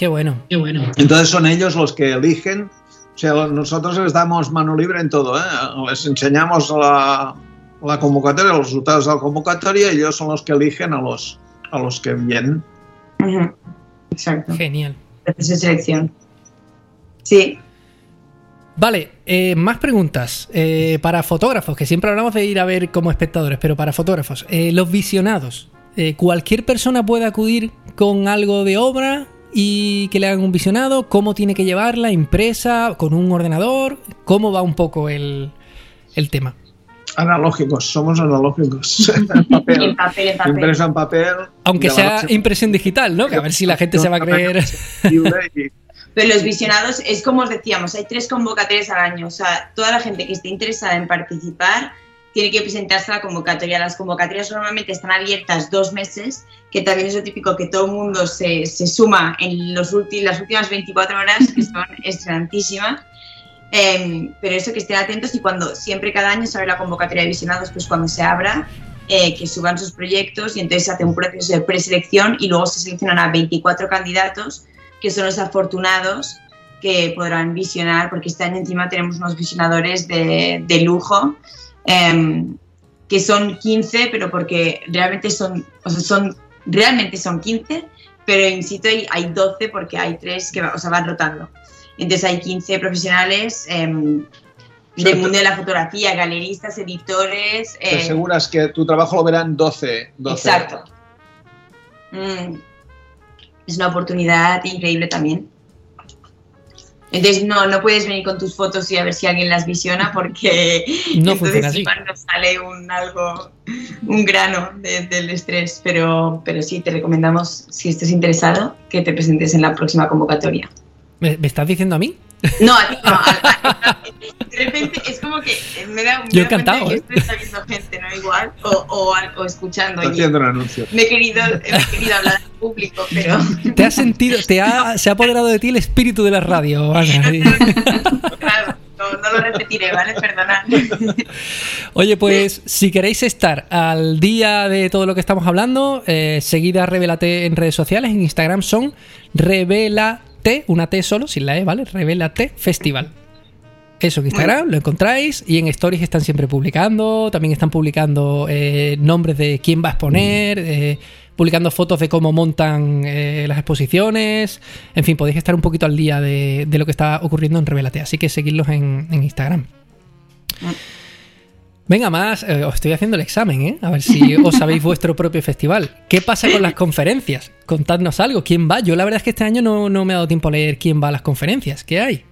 S1: Qué bueno. Qué bueno.
S3: Entonces son ellos los que eligen. O sea, nosotros les damos mano libre en todo. ¿eh? Les enseñamos la, convocatoria, los resultados de la convocatoria y ellos son los que eligen a los, a los que vienen.
S2: Exacto.
S1: Genial.
S2: Esa selección. Sí.
S1: Vale, eh, más preguntas. Eh, para fotógrafos, que siempre hablamos de ir a ver como espectadores, pero para fotógrafos, los visionados. ¿Cualquier persona puede acudir con algo de obra? y que le hagan un visionado, cómo tiene que llevarla impresa, con un ordenador, cómo va un poco el, el tema.
S3: Analógicos, somos analógicos. en papel,
S2: en papel, en papel.
S3: Impresa en papel.
S1: Aunque sea impresión digital, ¿no? Que a ver si la gente se va a creer.
S2: Pero los visionados, es como os decíamos, hay tres convocatorias al año. O sea, toda la gente que esté interesada en participar tiene que presentarse a la convocatoria. Las convocatorias normalmente están abiertas dos meses, que también es lo típico que todo el mundo se, se suma en los las últimas 24 horas, que son estrenantísimas. Em, pero eso que estén atentos y cuando siempre cada año se abre la convocatoria de visionados, pues cuando se abra, eh, que suban sus proyectos y entonces se hace un proceso de preselección y luego se seleccionan a 24 candidatos que son los afortunados que podrán visionar, porque este año encima tenemos unos visionadores de, de lujo Em, que son 15, pero porque realmente son, o sea, son, realmente son 15, pero en sitio hay, hay 12 porque hay 3 que o sea, van rotando. Entonces hay 15 profesionales em, del mundo de la fotografía, galeristas, editores.
S3: ¿Te eh, aseguras que tu trabajo lo verán 12? 12.
S2: Exacto. Mm. es una oportunidad increíble también. Entonces no, no puedes venir con tus fotos y a ver si alguien las visiona porque
S1: no entonces así.
S2: nos sale un algo, un grano del estrés. Pero, pero sí, te recomendamos, si estás interesado, que te presentes en la próxima convocatoria.
S1: ¿Me, estás diciendo a mí?
S2: No, a ti no. de repente es como que me da,
S1: Yo encantado,
S2: ¿eh? está viendo gente, ¿no? Igual, o, o, o escuchando.
S3: haciendo un anuncio.
S2: Me he querido, he querido hablar al público, pero.
S1: Te has sentido, te ha, se ha apoderado de ti el espíritu de la radio,
S2: claro. No, no, lo repetiré, ¿vale? Perdonad.
S1: Oye, pues si queréis estar al día de todo lo que estamos hablando, eh, seguida Revelate en redes sociales. En Instagram son Revelate, una T solo, sin la E, ¿vale? Revelate Festival. Eso en Instagram lo encontráis y en Stories están siempre publicando. También están publicando eh, nombres de quién va a exponer, eh, publicando fotos de cómo montan eh, las exposiciones. En fin, podéis estar un poquito al día de, lo que está ocurriendo en Revelate. Así que seguidlos en, Instagram. Venga, más, os estoy haciendo el examen, ¿eh? A ver si os sabéis vuestro propio festival. ¿Qué pasa con las conferencias? Contadnos algo, ¿quién va? Yo la verdad es que este año no, no me ha dado tiempo a leer quién va a las conferencias. ¿Qué hay?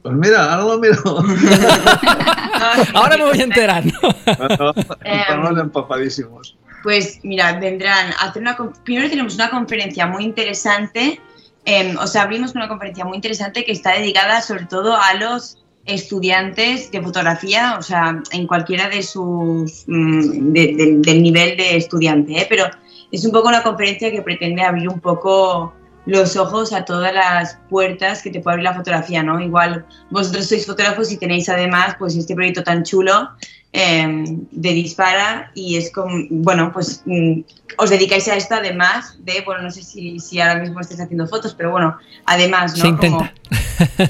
S3: Pues mira, ahora lo miro.
S1: ahora me voy a enterar.
S3: Estamos empapadísimos.
S2: Pues mira, vendrán a hacer una. Primero tenemos una conferencia muy interesante. Eh, o sea, abrimos una conferencia muy interesante que está dedicada sobre todo a los estudiantes de fotografía, o sea, en cualquiera de sus mm, de- de- del nivel de estudiante, ¿eh? pero es un poco una conferencia que pretende abrir un poco los ojos a todas las puertas que te puede abrir la fotografía, ¿no? Igual vosotros sois fotógrafos y tenéis además pues este proyecto tan chulo eh, de Dispara y es como, bueno, pues mm, os dedicáis a esto además de, bueno, no sé si, si ahora mismo estáis haciendo fotos, pero bueno, además, ¿no?
S1: Se
S2: Como-
S1: intenta.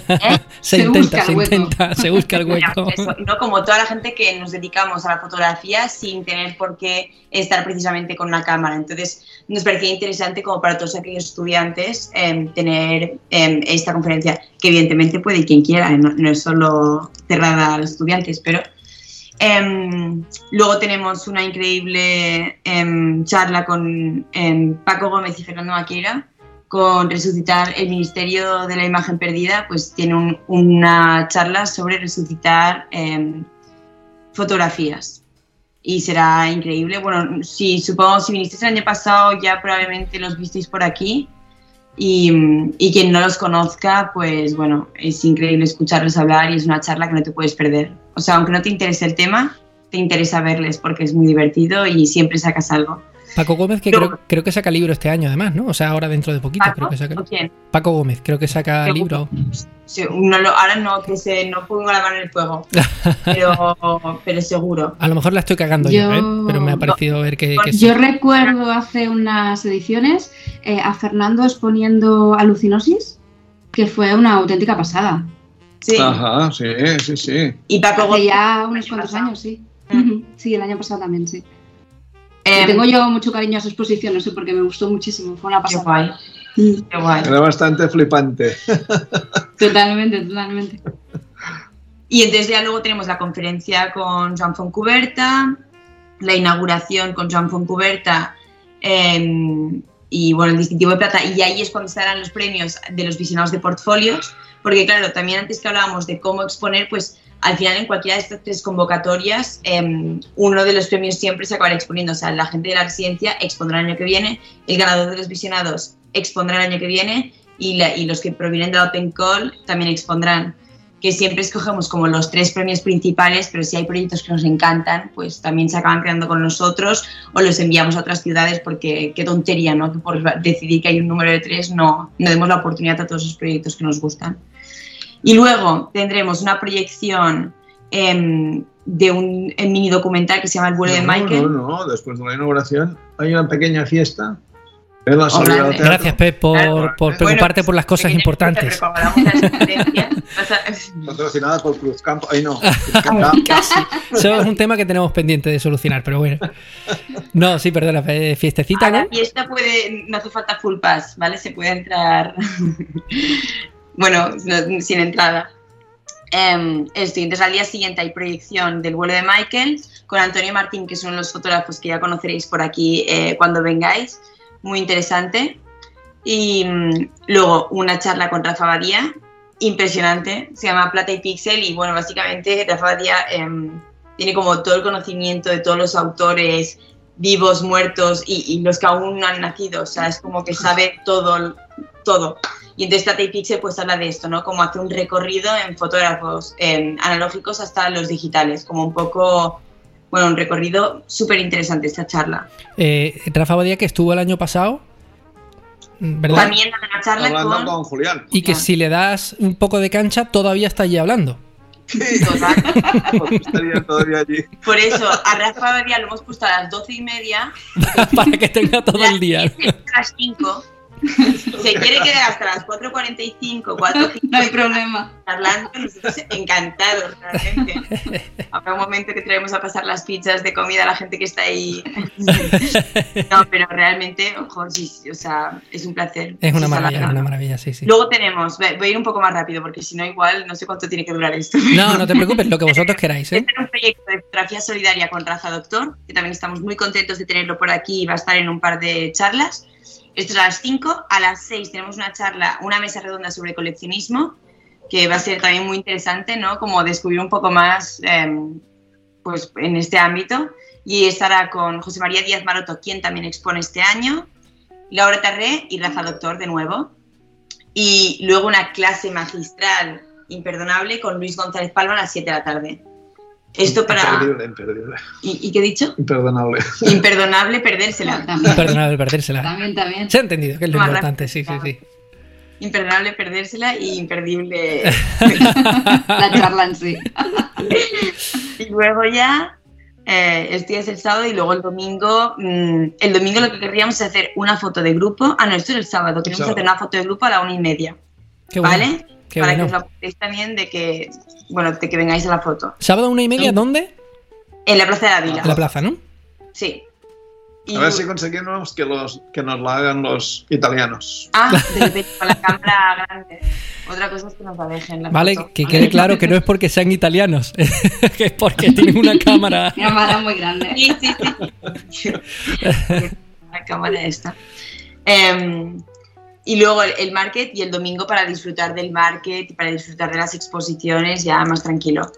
S2: ¿Eh?
S1: Se,
S4: Se
S1: intenta,
S4: busca
S1: se
S4: el hueco.
S1: intenta, se busca el hueco.
S2: eso, no como toda la gente que nos dedicamos a la fotografía sin tener por qué estar precisamente con una cámara. Entonces, nos parecía interesante como para todos aquellos estudiantes em, tener em, esta conferencia, que evidentemente puede quien quiera, no, no es solo cerrada a los estudiantes, pero... em, luego tenemos una increíble em, charla con em, Paco Gómez y Fernando Maquera, con resucitar el Ministerio de la Imagen Perdida, pues tiene un- una charla sobre resucitar fotografías. Y será increíble. Bueno, si supongo si vinisteis el año pasado ya probablemente los visteis por aquí. Y, y quien no los conozca, pues bueno, es increíble escucharlos hablar y es una charla que no te puedes perder. O sea, aunque no te interese el tema, te interesa verles porque es muy divertido y siempre sacas algo.
S1: Paco Gómez, que
S2: Pero-
S1: creo, creo que saca libro este año, además, ¿no? O sea, ahora dentro de poquito,
S2: ¿Paco?
S1: creo que saca.
S2: ¿O quién?
S1: Paco Gómez, creo que saca libro.
S2: Sí, no lo- ahora no, que se, no pongo la mano en el fuego, pero, pero seguro.
S1: A lo mejor la estoy cagando yo,
S4: Yo-
S1: ¿eh? Pero me ha parecido ver que, que sí.
S4: Yo recuerdo hace unas ediciones eh, a Fernando exponiendo alucinosis, que fue una auténtica pasada.
S2: Sí.
S3: Ajá, sí, sí, sí.
S2: Y Paco
S4: Hace
S2: Gómez,
S4: ya unos cuantos
S2: pasado.
S4: años, sí. Ujú, Sí, el año pasado también, sí.
S2: em,
S4: tengo yo mucho cariño a su exposición, no sé, porque me gustó muchísimo. Fue una
S2: Qué
S4: pasada.
S2: guay,
S4: Mm,
S2: qué guay.
S3: Era bastante flipante.
S4: Totalmente, totalmente.
S2: Y entonces ya luego tenemos la conferencia con Joan Foncuberta, la inauguración con Joan Foncuberta em, y bueno, el distintivo de plata. Y ahí es cuando estarán los premios de los visionados de portfolios, porque claro, también antes que hablábamos de cómo exponer, pues al final en cualquiera de estas tres convocatorias, em, uno de los premios siempre se acabará exponiendo. O sea, la gente de la residencia expondrá el año que viene, el ganador de los visionados expondrá el año que viene y, la- y los que provienen de la Open Call también expondrán que siempre escogemos como los tres premios principales, pero si hay proyectos que nos encantan, pues también se acaban quedando con nosotros o los enviamos a otras ciudades porque qué tontería, ¿no? Que por decidir que hay un número de tres no, no demos la oportunidad a todos esos proyectos que nos gustan. Y luego tendremos una proyección em, de un mini documental que se llama El vuelo de Michael.
S3: No, no, después de la inauguración hay una pequeña fiesta. Es la.
S1: Gracias, Pep, por,
S2: Claro.
S1: por preocuparte por las cosas
S2: Pequeña
S1: importantes.
S3: Patrocinada por Cruzcampo. Ay, no.
S1: Casi. Eso es un tema que tenemos pendiente de solucionar, pero bueno. No, sí, perdona, fiestecita,
S2: A
S1: ¿no?
S2: la fiesta puede, no hace falta full pass, ¿vale? Se puede entrar, bueno, no- sin entrada. Em, esto, y entonces al día siguiente hay proyección del vuelo de Michael con Antonio Martín, que son los fotógrafos que ya conoceréis por aquí eh, cuando vengáis. Muy interesante. Y mm, luego una charla con Rafa Badía, impresionante, se llama Plata y Pixel y bueno, básicamente Rafa Badía em, tiene como todo el conocimiento de todos los autores vivos, muertos y, y los que aún no han nacido, o sea, es como que sabe todo, todo. Y entonces Plata y Pixel pues habla de esto, ¿no? Como hace un recorrido en fotógrafos em, analógicos hasta los digitales, como un poco, bueno, un recorrido súper interesante esta charla.
S1: Eh, Rafa Badía, que estuvo el año pasado, ¿verdad?
S2: También una charla
S3: Hablando
S2: con...
S3: con Julián.
S1: Y que si le das un poco de cancha, todavía está allí hablando.
S2: Total.
S3: Estaría todavía allí.
S2: Por eso, a Rafa Badía lo hemos puesto a las doce y media.
S1: para que tenga todo el día.
S2: A las 5. Se quiere quedar hasta las 4.45, 4.50
S4: No hay problema.
S2: charlando, nosotros encantados realmente. Habrá un momento que traemos a pasar las pizzas de comida a la gente que está ahí. No, pero realmente, ojo, sí, o sea, es un placer.
S1: Es una maravilla, es una maravilla, sí, sí.
S2: Luego tenemos, voy voy a ir un poco más rápido porque si no igual no sé cuánto tiene que durar esto.
S1: No, no te preocupes, lo que vosotros queráis, ¿eh?
S2: Este es un proyecto de fotografía solidaria con Raza Doctor, que también estamos muy contentos de tenerlo por aquí y va a estar en un par de charlas. Esto es a las 5. A las 6 tenemos una charla, una mesa redonda sobre coleccionismo, que va a ser también muy interesante, ¿no? Como descubrir un poco más em, pues, en este ámbito. Y estará con José María Díaz Maroto, quien también expone este año, Laura Tarré y Rafa Doctor de nuevo. Y luego una clase magistral imperdonable con Luis González Palma a las 7 de la tarde. Esto para...
S3: Imperdible, imperdible.
S2: ¿Y, y qué he dicho?
S3: Imperdonable.
S2: Imperdonable perdérsela.
S4: También,
S1: Imperdonable perdérsela.
S4: también, también.
S1: Se ha entendido, que es lo
S2: Más
S1: importante, sí, sí, sí.
S2: Imperdonable perdérsela y imperdible...
S4: La charla en sí.
S2: y luego ya... Eh, este es el sábado y luego el domingo. mm, el domingo lo que querríamos es hacer una foto de grupo. Ah, no, esto es el sábado. Queremos hacer una foto de grupo a la una y media.
S1: Qué bueno.
S2: Para
S1: bueno.
S2: que os apuntéis también de que, bueno, de que vengáis a la foto.
S1: ¿Sábado una y media? ¿Dónde?
S2: En la Plaza de la Vila.
S1: En la plaza, ¿no?
S2: Sí. Y-
S3: A ver si conseguimos que, los, que nos la hagan los italianos.
S2: Ah, con la cámara grande. Otra cosa es que nos la dejen. La
S1: Vale,
S2: foto.
S1: que quede claro que no es porque sean italianos, que es porque tienen una cámara.
S4: Una mala muy grande.
S2: Sí, sí, sí. la cámara esta. Em, y luego el, el market y el domingo para disfrutar del market y para disfrutar de las exposiciones ya más tranquilo.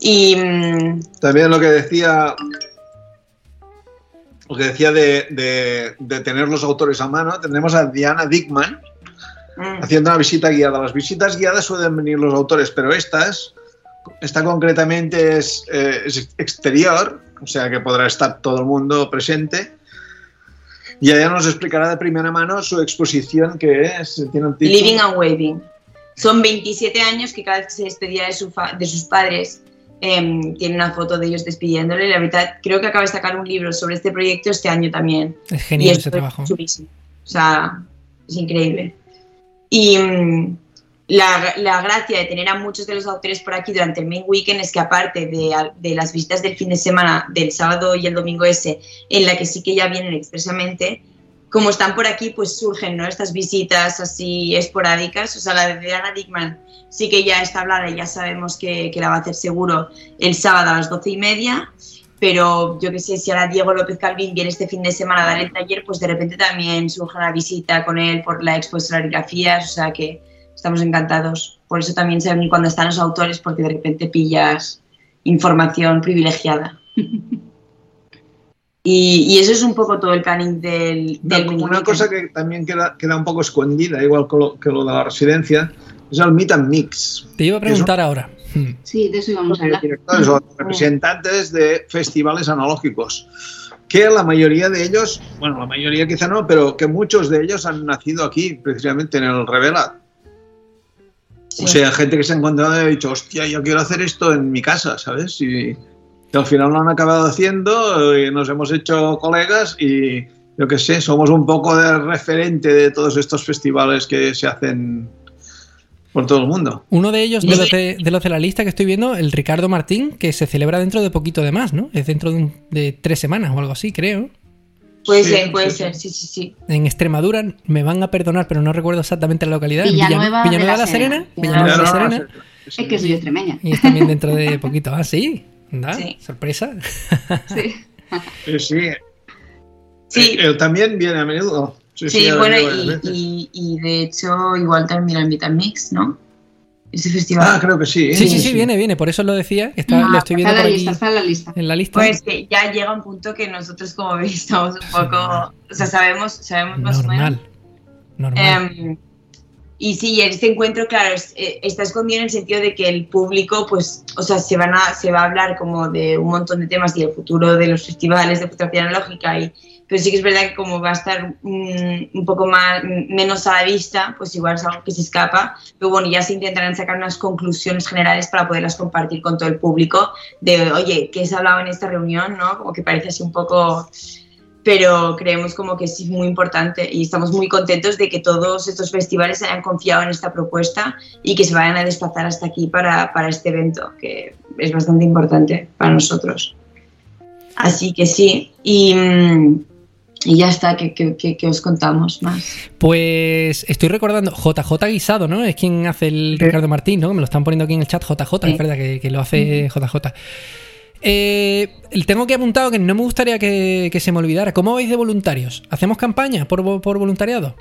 S2: Y mm,
S3: También lo que decía. Lo que decía de, de- de tener los autores a mano, tendremos a Diana Dickman
S2: mm,
S3: haciendo una visita guiada. Las visitas guiadas suelen venir los autores, pero estas, esta concretamente es, eh, es exterior, o sea que podrá estar todo el mundo presente. Y ella nos explicará de primera mano su exposición que es, tiene un título.
S2: Living and Waving. Son 27 años que cada vez que se despedía de, su fa- de sus padres em, tiene una foto de ellos despidiéndole. La verdad, creo que acaba de sacar un libro sobre este proyecto este año también.
S1: Es genial ese trabajo.
S2: es. O sea, es increíble. Y mm, la, la gracia de tener a muchos de los autores por aquí durante el main weekend es que aparte de, de las visitas del fin de semana, del sábado y el domingo ese, en la que sí que ya vienen expresamente, como están por aquí, pues surgen ¿no? estas visitas así esporádicas. O sea, la de Diana Dickman sí que ya está hablada y ya sabemos que, que la va a hacer seguro el sábado a las doce y media. Pero yo que sé, si ahora Diego López Calvín viene este fin de semana a dar el taller, pues de repente también surge una visita con él por la expo de. O sea que estamos encantados. Por eso también saben cuando están los autores, porque de repente pillas información privilegiada. Y, y eso es un poco todo el planning del,
S3: Una,
S2: del mini
S3: una cosa que también queda, queda un poco escondida, igual que lo, que lo de la residencia, es el meet and mix.
S1: Te iba a preguntar ahora. Hmm.
S4: Sí, de eso íbamos a hablar.
S3: directores o representantes de festivales analógicos, que la mayoría de ellos, bueno, la mayoría quizá no, pero que muchos de ellos han nacido aquí, precisamente en el Revela.
S2: Sí.
S3: O sea, gente que se ha encontrado y ha dicho, hostia, yo quiero hacer esto en mi casa, ¿sabes? Y, y al final lo han acabado haciendo y nos hemos hecho colegas y yo qué sé, somos un poco de referente de todos estos festivales que se hacen por todo el mundo.
S1: Uno de ellos, de
S2: Sí.
S1: los de, de los de la lista que estoy viendo, el Ricardo Martín, que se celebra dentro de poquito de más, ¿no? Es dentro de, un- de tres semanas o algo así, creo.
S2: Puede
S3: Sí,
S2: ser, puede
S3: sí,
S2: ser, sí, sí, sí.
S1: En Extremadura, me van a perdonar, pero no recuerdo exactamente la localidad.
S4: Villanueva de
S1: Villanueva
S4: la
S1: de la Serena.
S4: Serena.
S1: Villanueva de la Serena.
S4: Es que soy extremeña.
S1: Y es también dentro de poquito. Ah, sí. Anda,
S2: Sí.
S1: sorpresa.
S4: Sí.
S3: sí, sí. Eh, Él también viene a menudo. Sí,
S2: bueno, y, y, y de hecho, igual también Meet and Mix, ¿no? Ese festival.
S3: Ah, creo que sí.
S1: Sí, sí, sí, viene, viene. Por eso lo decía. Está,
S4: Ah,
S1: lo estoy viendo
S4: está
S1: por
S4: en la lista, está en la lista.
S1: en la lista.
S2: Pues que ya llega un punto que nosotros, como veis, estamos un poco. O sea, sabemos, sabemos más o menos.
S1: Normal. Normal.
S2: Em, y sí, este encuentro, claro, es- eh, está escondido en el sentido de que el público, pues, o sea, se, van a, se va a hablar como de un montón de temas y el futuro de los festivales de fotografía analógica, y, pero sí que es verdad que como va a estar mm, un poco más, menos a la vista, pues igual es algo que se escapa, pero bueno, ya se intentarán sacar unas conclusiones generales para poderlas compartir con todo el público, de, oye, ¿qué se ha hablado en esta reunión? ¿no? Como que parece así un poco pero creemos como que es muy importante y estamos muy contentos de que todos estos festivales hayan confiado en esta propuesta y que se vayan a desplazar hasta aquí para, para este evento, que es bastante importante para nosotros. Así que sí, y, mm, y ya está, que, que- que- que os contamos más.
S1: Pues estoy recordando, JJ Guisado, ¿no? Es quien hace el
S3: Sí.
S1: Ricardo Martín, ¿no? Me lo están poniendo aquí en el chat JJ,
S2: Sí.
S1: es verdad que, que lo hace JJ. Eh, tengo que apuntado que no me gustaría que, que se me olvidara. ¿Cómo vais de voluntarios? ¿Hacemos campaña por, por voluntariado?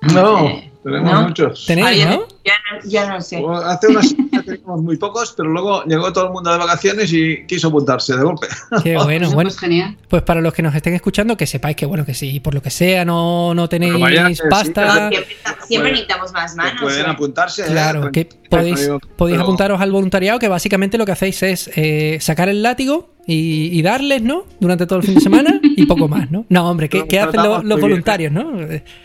S3: No. Tenemos
S2: ¿No?
S3: muchos.
S1: Tenéis,
S2: Ah, ya,
S1: ¿no?
S2: ya no, ya no sé.
S3: Hace unas semanas teníamos muy pocos, pero luego llegó todo el mundo de vacaciones y quiso apuntarse de golpe.
S1: Qué bueno, bueno.
S4: Pues genial.
S1: Pues para los que nos estén escuchando, que sepáis que, bueno, que si por lo que sea no, no tenéis
S3: sí,
S1: pasta,
S2: siempre, necesitamos más manos.
S3: pueden
S2: ¿eh?
S3: apuntarse. ¿eh?
S1: Claro, que podéis, podéis
S3: pero-
S1: apuntaros al voluntariado, que básicamente lo que hacéis es eh, sacar el látigo y, y darles, ¿no? Durante todo el fin de semana y poco más, ¿no? No, hombre, ¿qué, hacen los, voluntarios, no?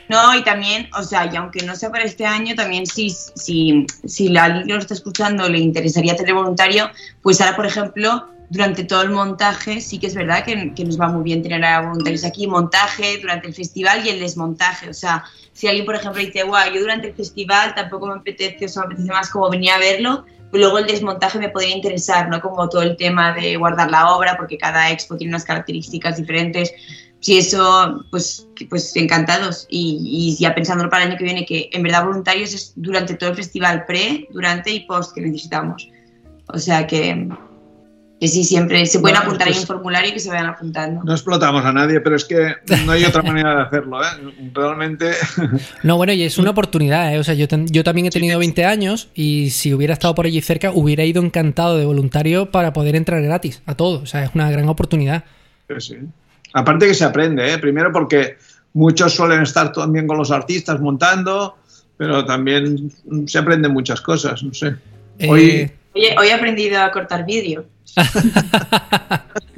S2: No, y también, o sea, y aunque no sea para este año, también si, si, si la- alguien que lo está escuchando le interesaría tener voluntario, pues ahora, por ejemplo, durante todo el montaje, sí que es verdad que, que nos va muy bien tener a voluntarios aquí, montaje durante el festival y el desmontaje. O sea, si alguien, por ejemplo, dice, guau, yo durante el festival tampoco me apetece, o sea, me apetece más como venir a verlo, pues luego el desmontaje me podría interesar, ¿no? Como todo el tema de guardar la obra, porque cada expo tiene unas características diferentes. Si eso, pues, pues encantados. Y, y ya pensándolo para el año que viene, que en verdad voluntarios es durante todo el festival, pre, durante y post que necesitamos. O sea que, que sí, siempre se pueden
S3: Bueno,
S2: apuntar ahí
S3: pues-
S2: en formulario y que se vayan apuntando.
S3: No explotamos a nadie, pero es que no hay otra manera de hacerlo. ¿eh? Realmente,
S1: No, bueno, y es una oportunidad, ¿eh? O sea, yo, ten- yo también he tenido 20 años y si hubiera estado por allí cerca, hubiera ido encantado de voluntario para poder entrar gratis a todo. O sea, es una gran oportunidad.
S3: pues sí. aparte que se aprende, ¿eh? primero porque muchos suelen estar también con los artistas montando, pero también se aprenden muchas cosas, no sé.
S1: Eh,
S3: Hoy-
S2: Oye, hoy he aprendido a cortar vídeo.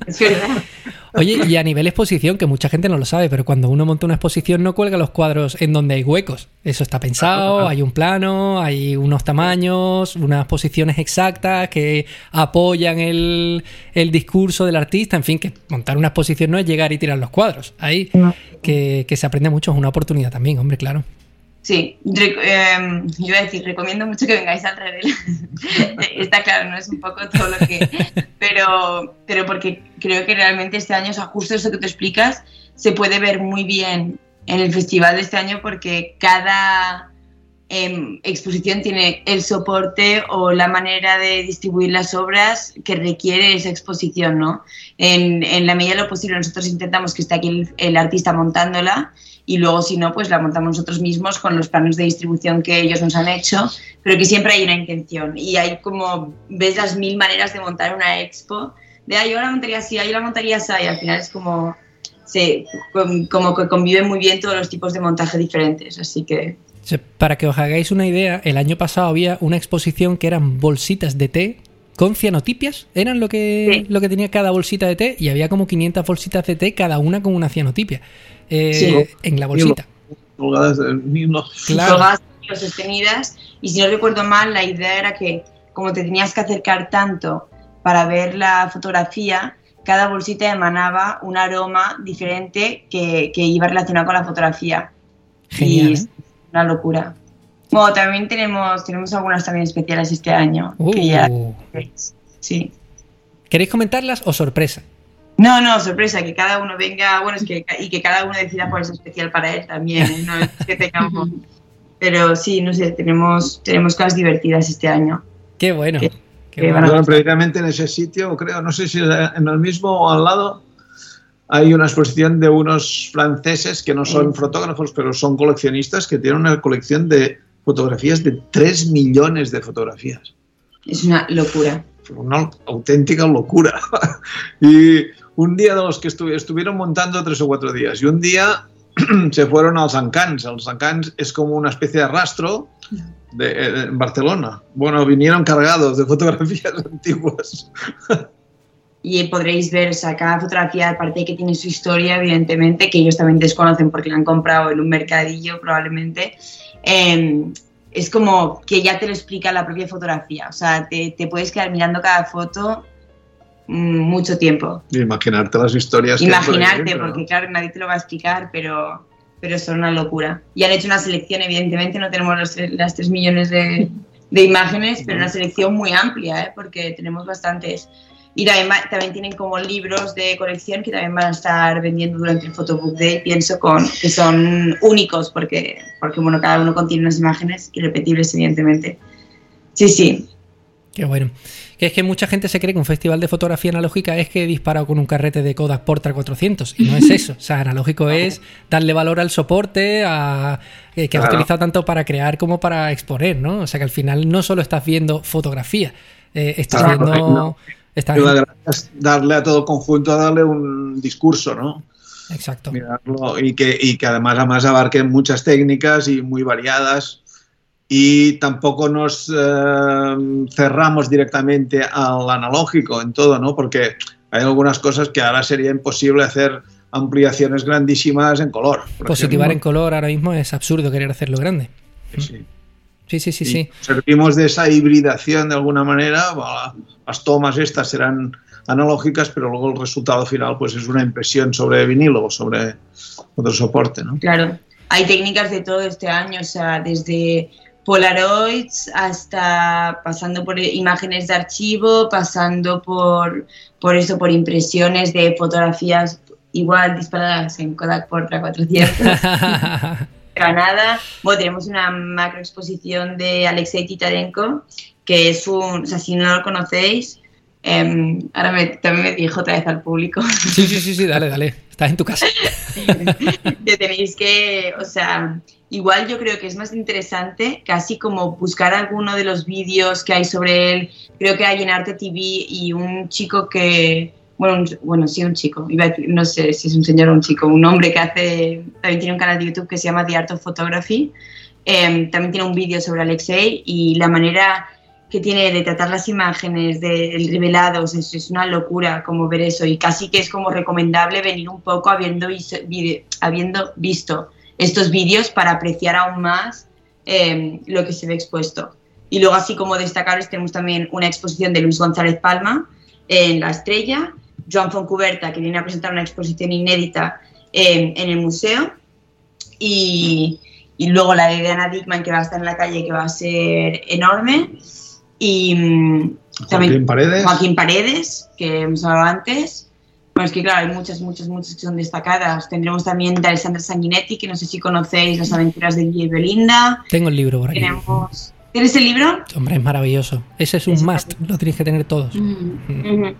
S2: Es verdad.
S1: Oye, y a nivel exposición, que mucha gente no lo sabe, pero cuando uno monta una exposición no cuelga los cuadros en donde hay huecos. Eso está pensado, hay un plano, hay unos tamaños, unas posiciones exactas que apoyan el, el discurso del artista. En fin, que montar una exposición no es llegar y tirar los cuadros. Ahí que, que se aprende mucho, es una oportunidad también, hombre, claro.
S2: Sí, eh, yo iba a decir, recomiendo mucho que vengáis al Redel. Está claro, no es un poco todo lo que... Pero, pero porque creo que realmente este año, o sea, justo eso que tú explicas, se puede ver muy bien en el festival de este año porque cada em, exposición tiene el soporte o la manera de distribuir las obras que requiere esa exposición, ¿no? En, en la medida de lo posible nosotros intentamos que esté aquí el, el artista montándola y luego si no, pues la montamos nosotros mismos con los planos de distribución que ellos nos han hecho, pero que siempre hay una intención. Y hay como, ves las mil maneras de montar una expo, de ah, yo la montaría así, ah, yo la montaría así, y al final es como, se, com- como que conviven muy bien todos los tipos de montaje diferentes, así que
S1: Para que os hagáis una idea, el año pasado había una exposición que eran bolsitas de té con cianotipias. Eran lo que,
S2: Sí.
S1: lo que tenía cada bolsita de té y había como 500 bolsitas de té, cada una con una cianotipia. eh,
S2: Sí.
S1: En la bolsita.
S3: Colgadas del mismo.
S1: Claro.
S2: sostenidas y si no recuerdo mal la idea era que como te tenías que acercar tanto para ver la fotografía cada bolsita emanaba un aroma diferente que, que iba relacionado con la fotografía
S1: Genial.
S2: y
S1: ¿eh?
S2: es una locura bueno también tenemos tenemos algunas también especiales este año
S1: Uh,
S2: que ya sí
S1: ¿Queréis comentarlas o sorpresa?
S2: no, no, sorpresa, que cada uno venga, bueno, es que, y que cada uno decida cuál es especial para él también, ¿eh? no es que tengamos, pero sí, no sé, tenemos, tenemos cosas divertidas este año.
S1: Qué bueno.
S2: Que-
S1: qué
S2: que
S1: bueno.
S3: precisamente en ese sitio, creo, no sé si en el mismo o al lado, hay una exposición de unos franceses que no son fotógrafos, pero son coleccionistas que tienen una colección de fotografías de 3 millones de fotografías.
S2: Es una locura.
S3: Una auténtica locura. y un día de los que estu- estuvieron montando tres o cuatro días, y un día se fueron al Sancans. El Sancans es como una especie de rastro de, eh, en Barcelona. Bueno, vinieron cargados de fotografías antiguas.
S2: Y podréis ver, o sea, cada fotografía, aparte de que tiene su historia, evidentemente, que ellos también desconocen porque la han comprado en un mercadillo probablemente, eh, es como que ya te lo explica la propia fotografía. O sea, te, te puedes quedar mirando cada foto mm, mucho tiempo.
S3: Imaginarte las historias. que ahí
S2: Imaginarte,
S3: ¿no?
S2: porque claro, nadie te lo va a explicar, pero, pero son una locura. Y han hecho una selección, evidentemente, no tenemos los las 3 millones de, de imágenes, pero una selección muy amplia, ¿eh? porque tenemos bastantes. Y también, también tienen como libros de colección que también van a estar vendiendo durante el Photobook Day, pienso con, que son únicos, porque, porque bueno, cada uno contiene unas imágenes irrepetibles, evidentemente. Sí, sí.
S1: Qué bueno. Que es que mucha gente se cree que un festival de fotografía analógica es que he disparado con un carrete de Kodak Portra 400 y no es eso. O sea, analógico es darle valor al soporte, a, eh, que has
S3: Claro.
S1: utilizado tanto para crear como para exponer, ¿no? O sea, que al final no solo estás viendo fotografía, eh, estás
S3: Claro,
S1: viendo...
S3: no.
S1: estás-
S3: es darle a todo conjunto, darle un discurso, ¿no?
S1: Exacto.
S3: Mirarlo y que, y que además, además abarque muchas técnicas y muy variadas. Y tampoco nos eh, cerramos directamente al analógico en todo, ¿no? Porque hay algunas cosas que ahora sería imposible hacer ampliaciones grandísimas en color.
S1: Positivar en color ahora mismo es absurdo querer hacerlo grande.
S3: Sí.
S1: Sí, sí, sí, sí.
S3: Servimos de esa hibridación de alguna manera. Las tomas estas serán analógicas, pero luego el resultado final pues es una impresión sobre vinilo o sobre otro soporte, ¿no?
S2: Claro, hay técnicas de todo este año, o sea, desde Polaroids hasta pasando por imágenes de archivo, pasando por, por eso, por impresiones de fotografías igual disparadas en Kodak Portra 400. Granada. Bueno, tenemos una macro exposición de Alexei Titarenko, que es un, o sea, si no lo conocéis, em, ahora me, también me dirijo otra vez al público.
S1: Sí, sí, sí, sí, dale, dale. Estás en tu casa.
S2: que tenéis que, o sea, igual yo creo que es más interesante casi como buscar alguno de los vídeos que hay sobre él. Creo que hay en Arte TV y un chico que, bueno, un- bueno sí, un chico, iba a decir- no sé si es un señor o un chico, un hombre que hace, también tiene un canal de YouTube que se llama The Art of Photography. Em, también tiene un vídeo sobre Alexei y la manera que tiene de tratar las imágenes, de el revelado, o sea, es, una locura como ver eso y casi que es como recomendable venir un poco habiendo, habiendo visto estos vídeos para apreciar aún más eh, lo que se ve expuesto. Y luego así como destacaros tenemos también una exposición de Luis González Palma en La Estrella, Joan Foncuberta que viene a presentar una exposición inédita eh, en el museo y, y luego la de Diana Dickman que va a estar en la calle que va a ser enorme y mm,
S3: Joaquín Paredes.
S2: Joaquín Paredes, que hemos hablado antes. Bueno, es que claro, hay muchas, muchas, muchas que son destacadas. Tendremos también de Alessandra Sanguinetti, que no sé si conocéis las aventuras de Guy y Belinda.
S1: Tengo el libro por aquí.
S2: Tenemos... ¿Tienes el libro?
S1: Hombre, es maravilloso. Ese es un
S2: Es
S1: must. Lo tenéis que tener todos.
S4: Mm.
S2: Ujú.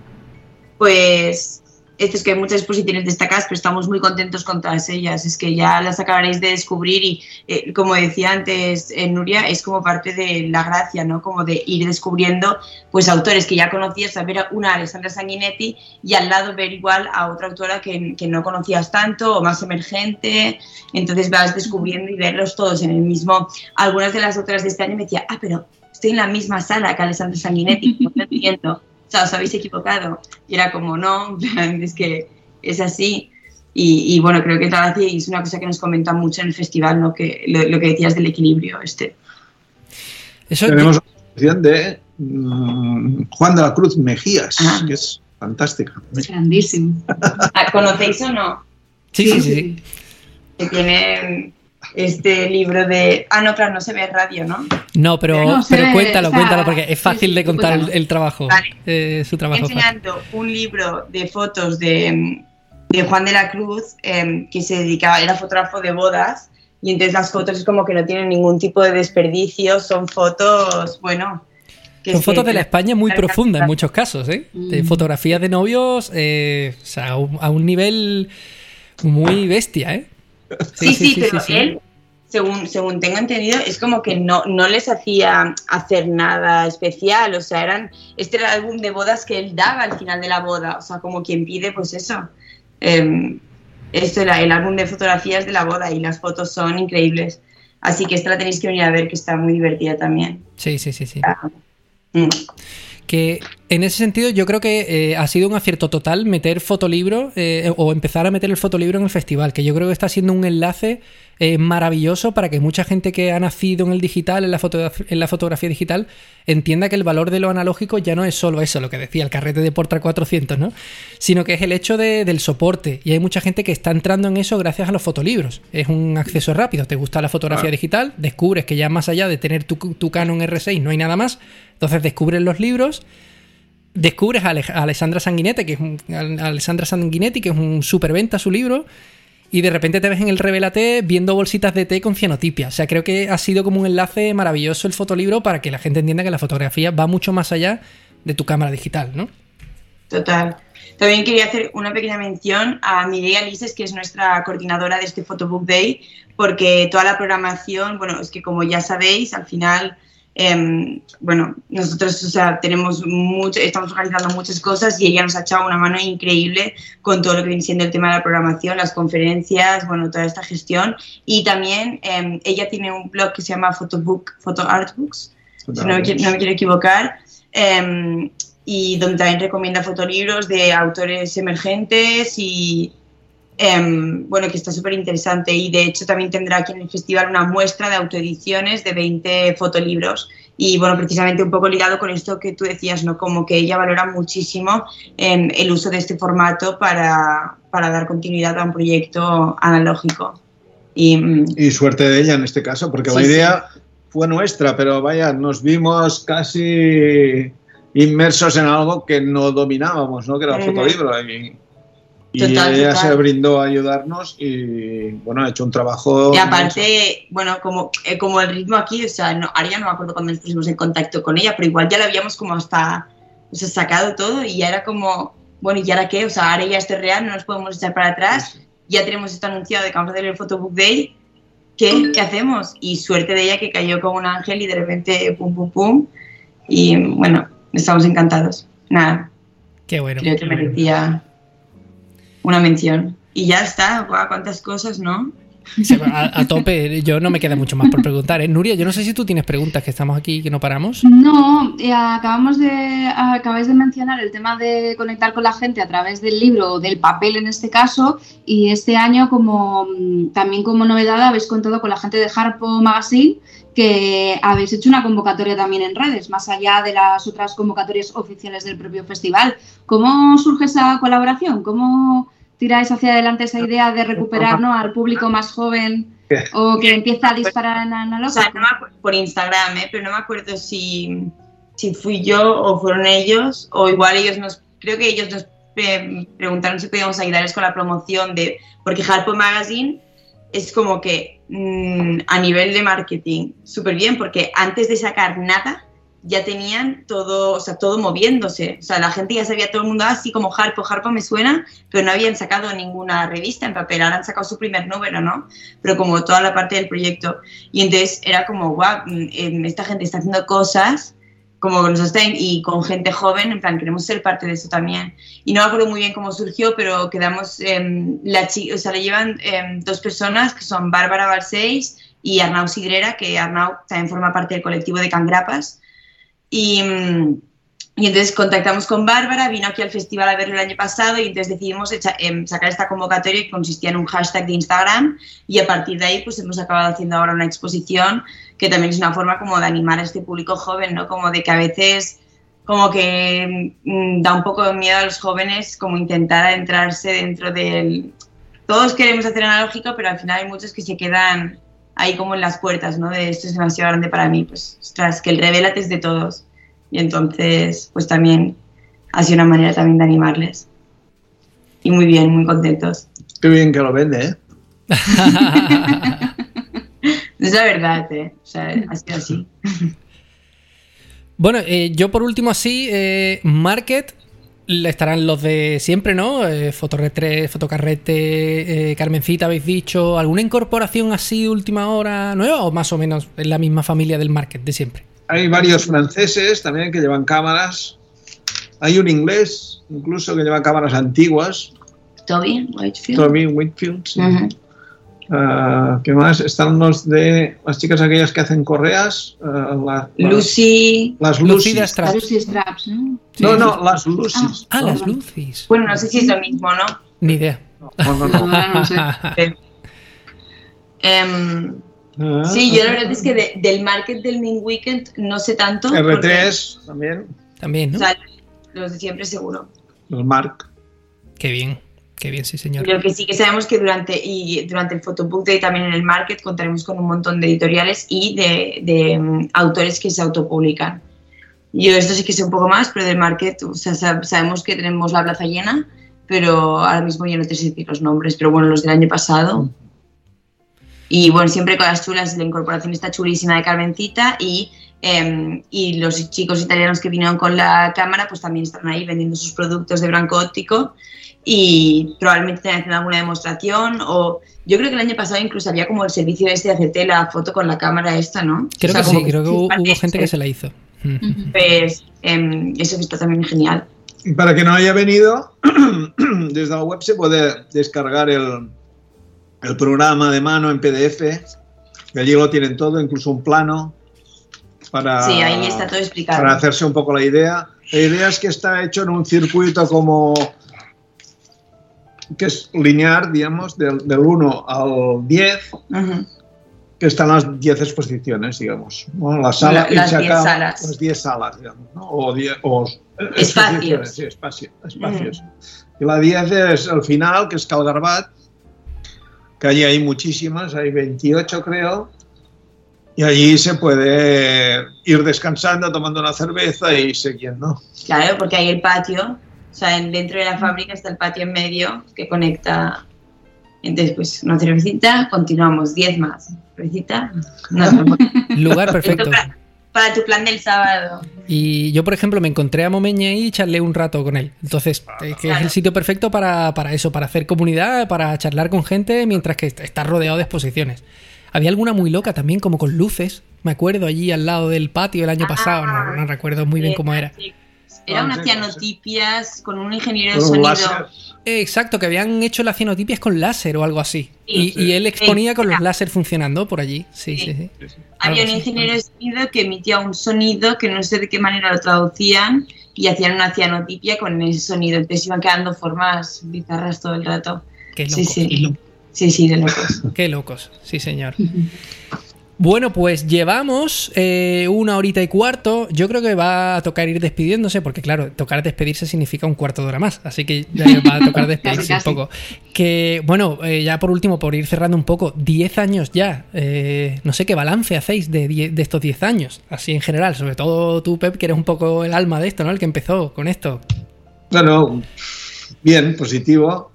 S2: Pues esto es que hay muchas exposiciones destacadas, pero estamos muy contentos con todas ellas. Es que ya las acabaréis de descubrir y, eh, como decía antes eh, Nuria, es como parte de la gracia, ¿no? Como de ir descubriendo pues autores que ya conocías, a ver una Alessandra Sanguinetti y al lado ver igual a otra autora que, que no conocías tanto o más emergente. Entonces vas descubriendo y verlos todos en el mismo. Algunas de las autoras de este año me decían, ah, pero estoy en la misma sala que Alessandra Sanguinetti, no entiendo. O sea, os habéis equivocado. Y era como, no, en plan, es que es así. Y, y bueno, creo que es gracia y es una cosa que nos comentan mucho en el festival, ¿no? que, lo, lo que decías del equilibrio. Este.
S1: Eso
S3: Tenemos una exposición de mm, Juan de la Cruz Mejías,
S2: Ah.
S3: que es fantástica.
S4: Grandísimo.
S2: Ah, ¿Conocéis o no?
S1: sí, sí, sí, sí.
S2: Que tiene este libro de... Ah, no, claro, no se ve radio, ¿no?
S1: No, pero,
S4: No sé,
S1: pero cuéntalo,
S4: o sea,
S1: cuéntalo, porque es fácil
S4: sí,
S1: de contar el, trabajo.
S2: Vale.
S1: eh, su
S2: Estoy
S1: trabajo. fácil.
S2: enseñando un libro de fotos de, de Juan de la Cruz em, que se dedicaba, era fotógrafo de bodas y entonces las fotos es como que no tienen ningún tipo de desperdicio, son fotos, bueno... que
S1: Son fotos de la España muy profunda en muchos casos, ¿eh? De
S4: Mm.
S1: fotografías de novios, eh, o sea, a un, a un nivel muy bestia, ¿eh?
S2: Sí, sí, pero él, según, según tengo entendido, es como que no, no les hacía hacer nada especial, o sea, eran, este era el álbum de bodas que él daba al final de la boda, o sea, como quien pide, pues eso. Em, esto era el álbum de fotografías de la boda y las fotos son increíbles. Así que esta la tenéis que venir a ver, que está muy divertida también.
S1: Sí, sí, sí, sí.
S2: Mm.
S1: Que en ese sentido yo creo que eh, ha sido un acierto total meter fotolibro eh, o empezar a meter el fotolibro en el festival, que yo creo que está siendo un enlace eh, maravilloso para que mucha gente que ha nacido en el digital, en la, en la fotografía digital, entienda que el valor de lo analógico ya no es solo eso, lo que decía el carrete de Portra 400, ¿no? Sino que es el hecho de- del soporte. Y hay mucha gente que está entrando en eso gracias a los fotolibros. Es un acceso rápido. Te gusta la fotografía
S3: Ah.
S1: digital, descubres que ya más allá de tener tu, tu Canon R6 no hay nada más. Entonces descubres los libros descubres a, Ale- a Alessandra Sanguinetti, que es un, Alessandra Sanguinetti, que es un superventa su libro, y de repente te ves en el Revelate viendo bolsitas de té con cianotipia. O sea, creo que ha sido como un enlace maravilloso el fotolibro para que la gente entienda que la fotografía va mucho más allá de tu cámara digital, ¿no?
S2: Total. También quería hacer una pequeña mención a Mireia Lises, que es nuestra coordinadora de este Photobook Day, porque toda la programación, bueno, es que como ya sabéis, al final Em, bueno, nosotros o sea, tenemos mucho, estamos organizando muchas cosas y ella nos ha echado una mano increíble con todo lo que viene siendo el tema de la programación, las conferencias, bueno, toda esta gestión. Y también em, ella tiene un blog que se llama Photobook, Photo Artbooks, si no me, no me, quiero equivocar, em, y donde también recomienda fotolibros de autores emergentes y, Em, bueno, que está súper interesante y de hecho también tendrá aquí en el festival una muestra de autoediciones de 20 fotolibros y bueno, precisamente un poco ligado con esto que tú decías, ¿no? Como que ella valora muchísimo em, el uso de este formato para, para, dar continuidad a un proyecto analógico. Y,
S3: mm, y suerte de ella en este caso, porque sí, la idea sí. fue nuestra, pero vaya, nos vimos casi inmersos en algo que no dominábamos, ¿no? Que era el fotolibro. Y, y total, ella total. se brindó a ayudarnos y bueno, ha hecho un trabajo.
S2: Y aparte, bueno, como, eh, como el ritmo aquí, o sea, no, ahora ya no me acuerdo cuando nos pusimos en contacto con ella, pero igual ya la habíamos como hasta o sea, sacado todo y ya era como, bueno, ¿y ahora qué? O sea, ahora ya esto es real, no nos podemos echar para atrás, ya tenemos esto anunciado de que vamos a hacer el Photobook Day, ¿qué, ¿qué hacemos? Y suerte de ella que cayó como un ángel y de repente pum, pum, pum. Y bueno, estamos encantados. Nada.
S1: Qué bueno.
S2: Creo que merecía una mención. Y ya está, Guau, cuántas cosas, ¿no?
S1: A, a, tope, yo no me queda mucho más por preguntar. ¿eh? Nuria, yo no sé si tú tienes preguntas, que estamos aquí y que no paramos.
S4: No, eh, acabamos de, acabáis de mencionar el tema de conectar con la gente a través del libro o del papel en este caso, y este año como también como novedad habéis contado con la gente de Harpo Magazine que habéis hecho una convocatoria también en redes, más allá de las otras convocatorias oficiales del propio festival. ¿Cómo surge esa colaboración? ¿Cómo tiráis hacia adelante esa idea de recuperar ¿no? al público más joven o que empieza a disparar en analógico?
S2: O sea, no por Instagram, ¿eh? pero no me acuerdo si, si fui yo o fueron ellos, o igual ellos nos, creo que ellos nos eh, preguntaron si podíamos ayudarles con la promoción de, porque Harpo Magazine es como que mmm, a nivel de marketing súper bien, porque antes de sacar nada, ya tenían todo, o sea, todo moviéndose. O sea, la gente ya sabía, todo el mundo así como Harpo, Harpo me suena, pero no habían sacado ninguna revista en papel, ahora han sacado su primer número, ¿no? Pero como toda la parte del proyecto. Y entonces era como, guau, esta gente está haciendo cosas como nos estén y con gente joven, en plan, queremos ser parte de eso también. Y no me acuerdo muy bien cómo surgió, pero quedamos, eh, la o sea, le llevan eh, dos personas que son Bárbara Balseis y Arnau Sidrera, que Arnau también forma parte del colectivo de Cangrapas. Y, y, entonces contactamos con Bárbara, vino aquí al festival a verlo el año pasado y entonces decidimos echa, eh, sacar esta convocatoria que consistía en un hashtag de Instagram y a partir de ahí pues hemos acabado haciendo ahora una exposición que también es una forma como de animar a este público joven, ¿no? Como de que a veces como que mmm, da un poco de miedo a los jóvenes como intentar adentrarse dentro del... Todos queremos hacer analógico, pero al final hay muchos que se quedan ahí como en las puertas, ¿no? De esto es demasiado grande para mí, pues, ostras, que el revelate es de todos. Y entonces, pues también ha sido una manera también de animarles. Y muy bien, muy contentos.
S3: Qué bien que lo vende, ¿eh?
S2: es la verdad, ¿eh? O sea, ha sido así.
S1: Bueno, eh, yo por último así, eh, Market, estarán los de siempre, ¿no? Eh, Fotocarrete, eh, Carmencita, habéis dicho. ¿Alguna incorporación así de última hora nueva o más o menos en la misma familia del market de siempre?
S3: Hay varios franceses también que llevan cámaras. Hay un inglés incluso que lleva cámaras antiguas.
S2: Toby Whitefield.
S3: Toby Whitefield, sí. Uh -huh. Uh, ¿Qué más? Están los de las chicas aquellas que hacen correas. Uh, la, la,
S2: Lucy.
S3: Las
S1: Lucy
S3: Lucy.
S1: Straps.
S4: Lucy Straps, ¿no?
S3: Sí, no, no, las Lucy's.
S1: Ah, ah las Lucy's.
S2: Bueno, no sé si es lo mismo, ¿no?
S1: Ni idea.
S3: No, no, no.
S2: sé. um, ah, sí, yo la verdad es que de, del market del Main Weekend no sé tanto.
S3: R3 porque, también.
S1: También, ¿no?
S2: O sea, los de siempre seguro.
S3: Los Mark.
S1: Qué bien. Qué bien, sí, señor.
S2: Lo que sí que sabemos que durante, y durante el Photobook Day también en el Market contaremos con un montón de editoriales y de, de um, autores que se autopublican. Yo esto sí que sé un poco más, pero del Market o sea, sabemos que tenemos la plaza llena, pero ahora mismo ya no te sé decir los nombres, pero bueno, los del año pasado. Y bueno, siempre con las chulas, la incorporación está chulísima de Carmencita y, em, y los chicos italianos que vinieron con la cámara pues también están ahí vendiendo sus productos de blanco óptico y probablemente estén haciendo alguna demostración o yo creo que el año pasado incluso había como el servicio este de hacerte la foto con la cámara esta, ¿no?
S1: Creo
S2: O sea,
S1: que sí, creo que hubo, gente que se la hizo.
S2: Pues em, eso está también genial.
S3: Y para quien no haya venido, desde la web se puede descargar el, el programa de mano en PDF. Y allí lo tienen todo, incluso un plano para,
S2: Sí, ahí está todo explicado.
S3: para hacerse un poco la idea. La idea es que está hecho en un circuito como que es lineal, digamos, del, del 1 al 10,
S2: Ujú.
S3: que están las 10 exposiciones, digamos. ¿no? La sala
S2: La- las
S3: y se
S2: 10
S3: acaba-
S2: salas.
S3: Las 10 salas, digamos, ¿no? O, 10 o
S2: Espacios.
S3: exposiciones, Sí, espacio- espacios. Y la 10 es el final, que es Calgarbat, que allí hay muchísimas, hay 28 creo, y allí se puede ir descansando, tomando una cerveza y siguiendo.
S2: Claro, porque hay el patio, o sea, en- dentro de la fábrica está el patio en medio que conecta. Entonces, pues una cervecita, continuamos, 10 más. Cervecita, vemos.
S1: Lugar perfecto.
S2: Para, para tu plan del sábado.
S1: Y yo, por ejemplo, me encontré a Momeña y charlé un rato con él. Entonces, eh, que es
S2: Claro.
S1: el sitio perfecto para, para eso, para hacer comunidad, para charlar con gente mientras que est- estás rodeado de exposiciones. Había alguna muy loca también, como con luces. Me acuerdo allí al lado del patio el año
S2: Ah,
S1: pasado. No, no recuerdo muy bien cómo era.
S2: Sí. Era
S3: Ah,
S2: una
S3: sí,
S2: cianotipias con un ingeniero de sonido.
S3: láser.
S1: Eh, Exacto, que habían hecho las cianotipias con láser o algo así. Y,
S2: Sí,
S1: y él exponía con los
S2: Sí.
S1: láser funcionando por allí. Sí, sí,
S2: Sí.
S1: sí.
S2: Había un ingeniero de sonido que emitía un sonido que no sé de qué manera lo traducían y hacían una cianotipia con ese sonido. Entonces iban quedando formas bizarras todo el rato.
S1: Qué
S2: Sí,
S1: locos.
S2: sí. Sí, sí, de locos.
S1: Qué locos, sí señor. Bueno, pues llevamos eh, una horita y cuarto. Yo creo que va a tocar ir despidiéndose, porque claro, tocar despedirse significa un cuarto de hora más. Así que ya va a tocar despedirse
S4: Casi, casi.
S1: un poco. Que, bueno, eh, ya por último, por ir cerrando un poco, 10 años ya. eh, no sé qué balance hacéis de, de estos 10 años, así en general. Sobre todo tú, Pep, que eres un poco el alma de esto, ¿no? El que empezó con esto.
S3: Bueno, bien, positivo,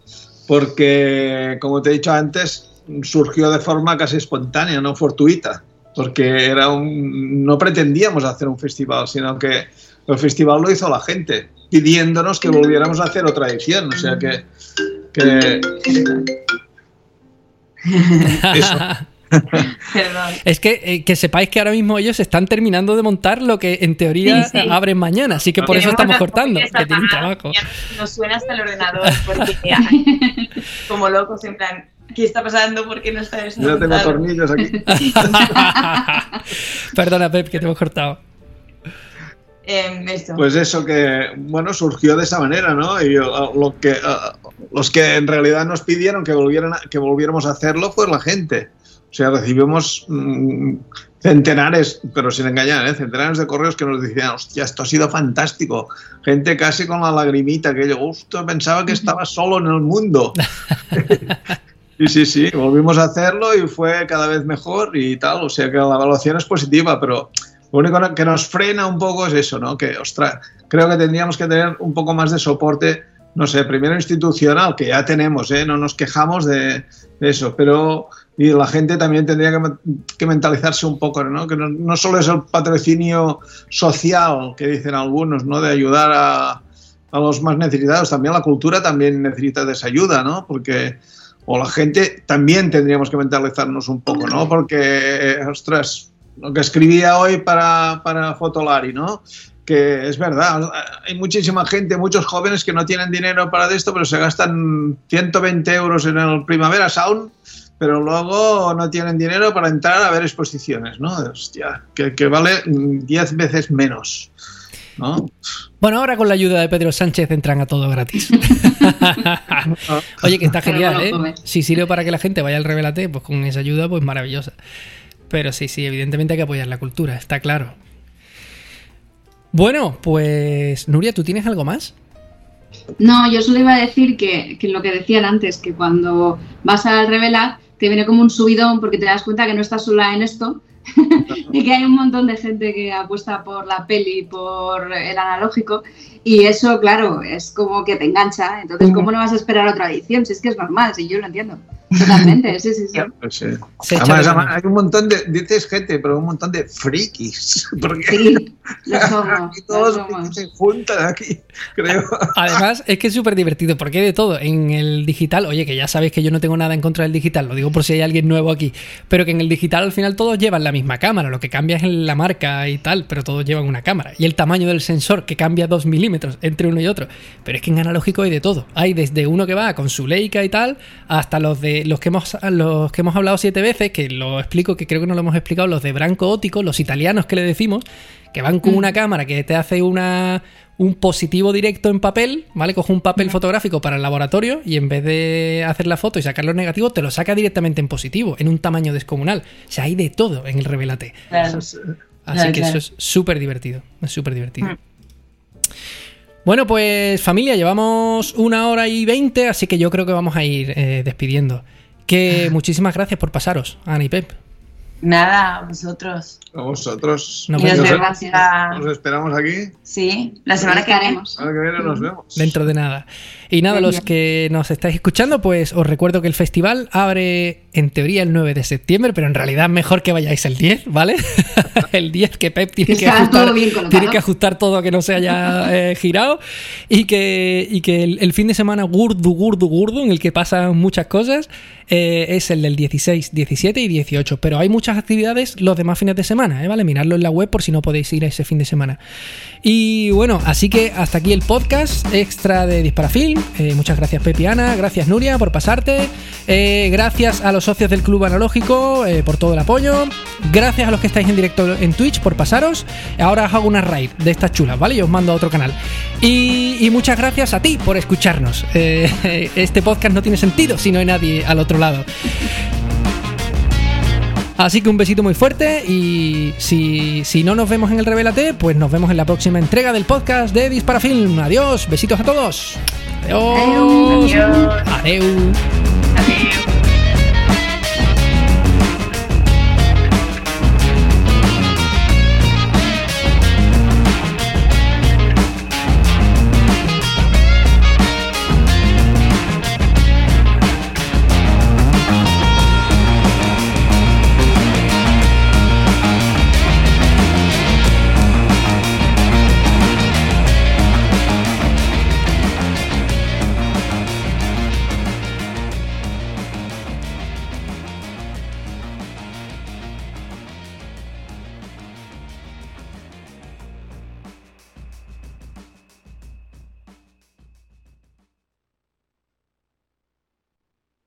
S3: porque como te he dicho antes, surgió de forma casi espontánea, no fortuita, porque era un, no pretendíamos hacer un festival, sino que el festival lo hizo la gente, pidiéndonos que volviéramos a hacer otra edición, o sea que, que eso.
S1: Es que, eh, que sepáis que ahora mismo ellos están terminando de montar lo que en teoría
S2: Sí, sí.
S1: abren mañana, así que por eso estamos cortando, que tienen trabajo.
S2: Nos suena hasta el ordenador porque como locos en plan, ¿qué está pasando? ¿Por qué no está eso?
S3: yo tengo tornillos aquí.
S1: Perdona, Pep, que te hemos cortado.
S2: Esto.
S3: Pues eso que, bueno, surgió de esa manera, ¿no? Y uh, lo que, uh, los que en realidad nos pidieron que, volvieran a- que volviéramos a hacerlo fue la gente. O sea, recibimos mm, centenares, pero sin engañar, ¿eh? centenares de correos que nos decían, hostia, esto ha sido fantástico. Gente casi con la lagrimita, que yo, justo pensaba que estaba solo en el mundo. Sí, sí, sí, volvimos a hacerlo y fue cada vez mejor y tal, o sea que la evaluación es positiva, pero lo único que nos frena un poco es eso, ¿no? Que, ostras, creo que tendríamos que tener un poco más de soporte, no sé, primero institucional, que ya tenemos, ¿eh? No nos quejamos de, eso, pero y la gente también tendría que, que mentalizarse un poco, ¿no? Que no, no, solo es el patrocinio social que dicen algunos, ¿no? De ayudar a, a los más necesitados, también la cultura también necesita de esa ayuda, ¿no? Porque o la gente también tendríamos que mentalizarnos un poco, ¿no? Porque, ostras, lo que escribía hoy para, para Fotolari, ¿no? Que es verdad, hay muchísima gente, muchos jóvenes que no tienen dinero para esto, pero se gastan 120 euros en el Primavera Sound, pero luego no tienen dinero para entrar a ver exposiciones, ¿no? Hostia, que, que vale 10 veces menos. ¿No?
S1: Bueno, ahora con la ayuda de Pedro Sánchez entran a todo gratis. Oye, que está genial, ¿eh? Si sirve para que la gente vaya al revelate, pues con esa ayuda, pues maravillosa. Pero sí, sí, evidentemente hay que apoyar la cultura, está claro. Bueno, pues Nuria, ¿tú tienes algo más?
S4: No, yo solo iba a decir que, que lo que decían antes, que cuando vas al revelar te viene como un subidón porque te das cuenta que no estás sola en esto y que hay un montón de gente que apuesta por la peli, por el analógico, y eso, claro, es como que te engancha. Entonces, ¿cómo no vas a esperar otra edición? Si es que es normal, si yo lo entiendo. Totalmente, sí, sí, sí.
S3: Pues Además, además,
S1: menos.
S3: hay un montón de, dices gente, pero un montón de frikis. Porque
S4: Sí, lo somos.
S3: aquí
S4: lo
S3: todos
S4: somos.
S3: se juntan aquí, creo.
S1: Además, es que es súper divertido, porque hay de todo. En el digital, oye, que ya sabéis que yo no tengo nada en contra del digital, lo digo por si hay alguien nuevo aquí, pero que en el digital al final todos llevan la misma cámara, lo que cambia es la marca y tal, pero todos llevan una cámara. Y el tamaño del sensor, que cambia 2 milímetros entre uno y otro. Pero es que en analógico hay de todo. Hay desde uno que va con su Leica y tal, hasta los de los que hemos, los que hemos hablado siete veces, que lo explico, que creo que no lo hemos explicado, los de Branco Ótico, los italianos que le decimos, que van con una cámara que te hace una, un positivo directo en papel, ¿vale? Coge un papel fotográfico para el laboratorio y en vez de hacer la foto y sacar los negativos, te lo saca directamente en positivo, en un tamaño descomunal. O sea, hay de todo en el Revelate.
S2: Claro.
S1: Así
S2: Claro,
S1: que
S2: claro.
S1: eso es súper divertido. Es súper divertido.
S2: Mm.
S1: Bueno, pues familia, llevamos una hora y veinte, así que yo creo que vamos a ir eh, despidiendo. Que muchísimas gracias por pasaros, Ana y Pep.
S2: Nada, vosotros.
S3: A vosotros.
S1: Nos vemos
S4: Gracias.
S3: Nos esperamos aquí.
S2: Sí, la semana que viene.
S4: estaremos.
S3: La semana que viene nos vemos.
S1: dentro de nada. Y nada, los que nos estáis escuchando, pues os recuerdo que el festival abre en teoría el 9 de septiembre, pero en realidad mejor que vayáis el 10, ¿vale? el 10 que Pep tiene
S4: Que
S1: que, ajustar, tiene que ajustar todo que no se haya eh, girado y que, y que el, el fin de semana gurdu, gurdu, gurdu, en el que pasan muchas cosas, eh, es el del 16, 17 y 18. Pero hay muchas actividades los demás fines de semana, ¿eh? ¿vale? Miradlo en la web por si no podéis ir a ese fin de semana. Y bueno, así que hasta aquí el podcast extra de Disparafilm. Eh, muchas gracias Pepi y Ana, gracias Nuria por pasarte, gracias a los socios del Club Analógico eh, por todo el apoyo, gracias a los que estáis en directo en Twitch por pasaros. Ahora os hago una raid de estas chulas, ¿vale? Y os mando a otro canal. Y, y muchas gracias a ti por escucharnos. Eh, este podcast no tiene sentido si no hay nadie al otro lado. Así que un besito muy fuerte y si, si no nos vemos en el Revelate, pues nos vemos en la próxima entrega del podcast de Disparafilm. Adiós, besitos a todos. Adiós.
S2: Adiós.
S1: Adiós.
S2: Adiós.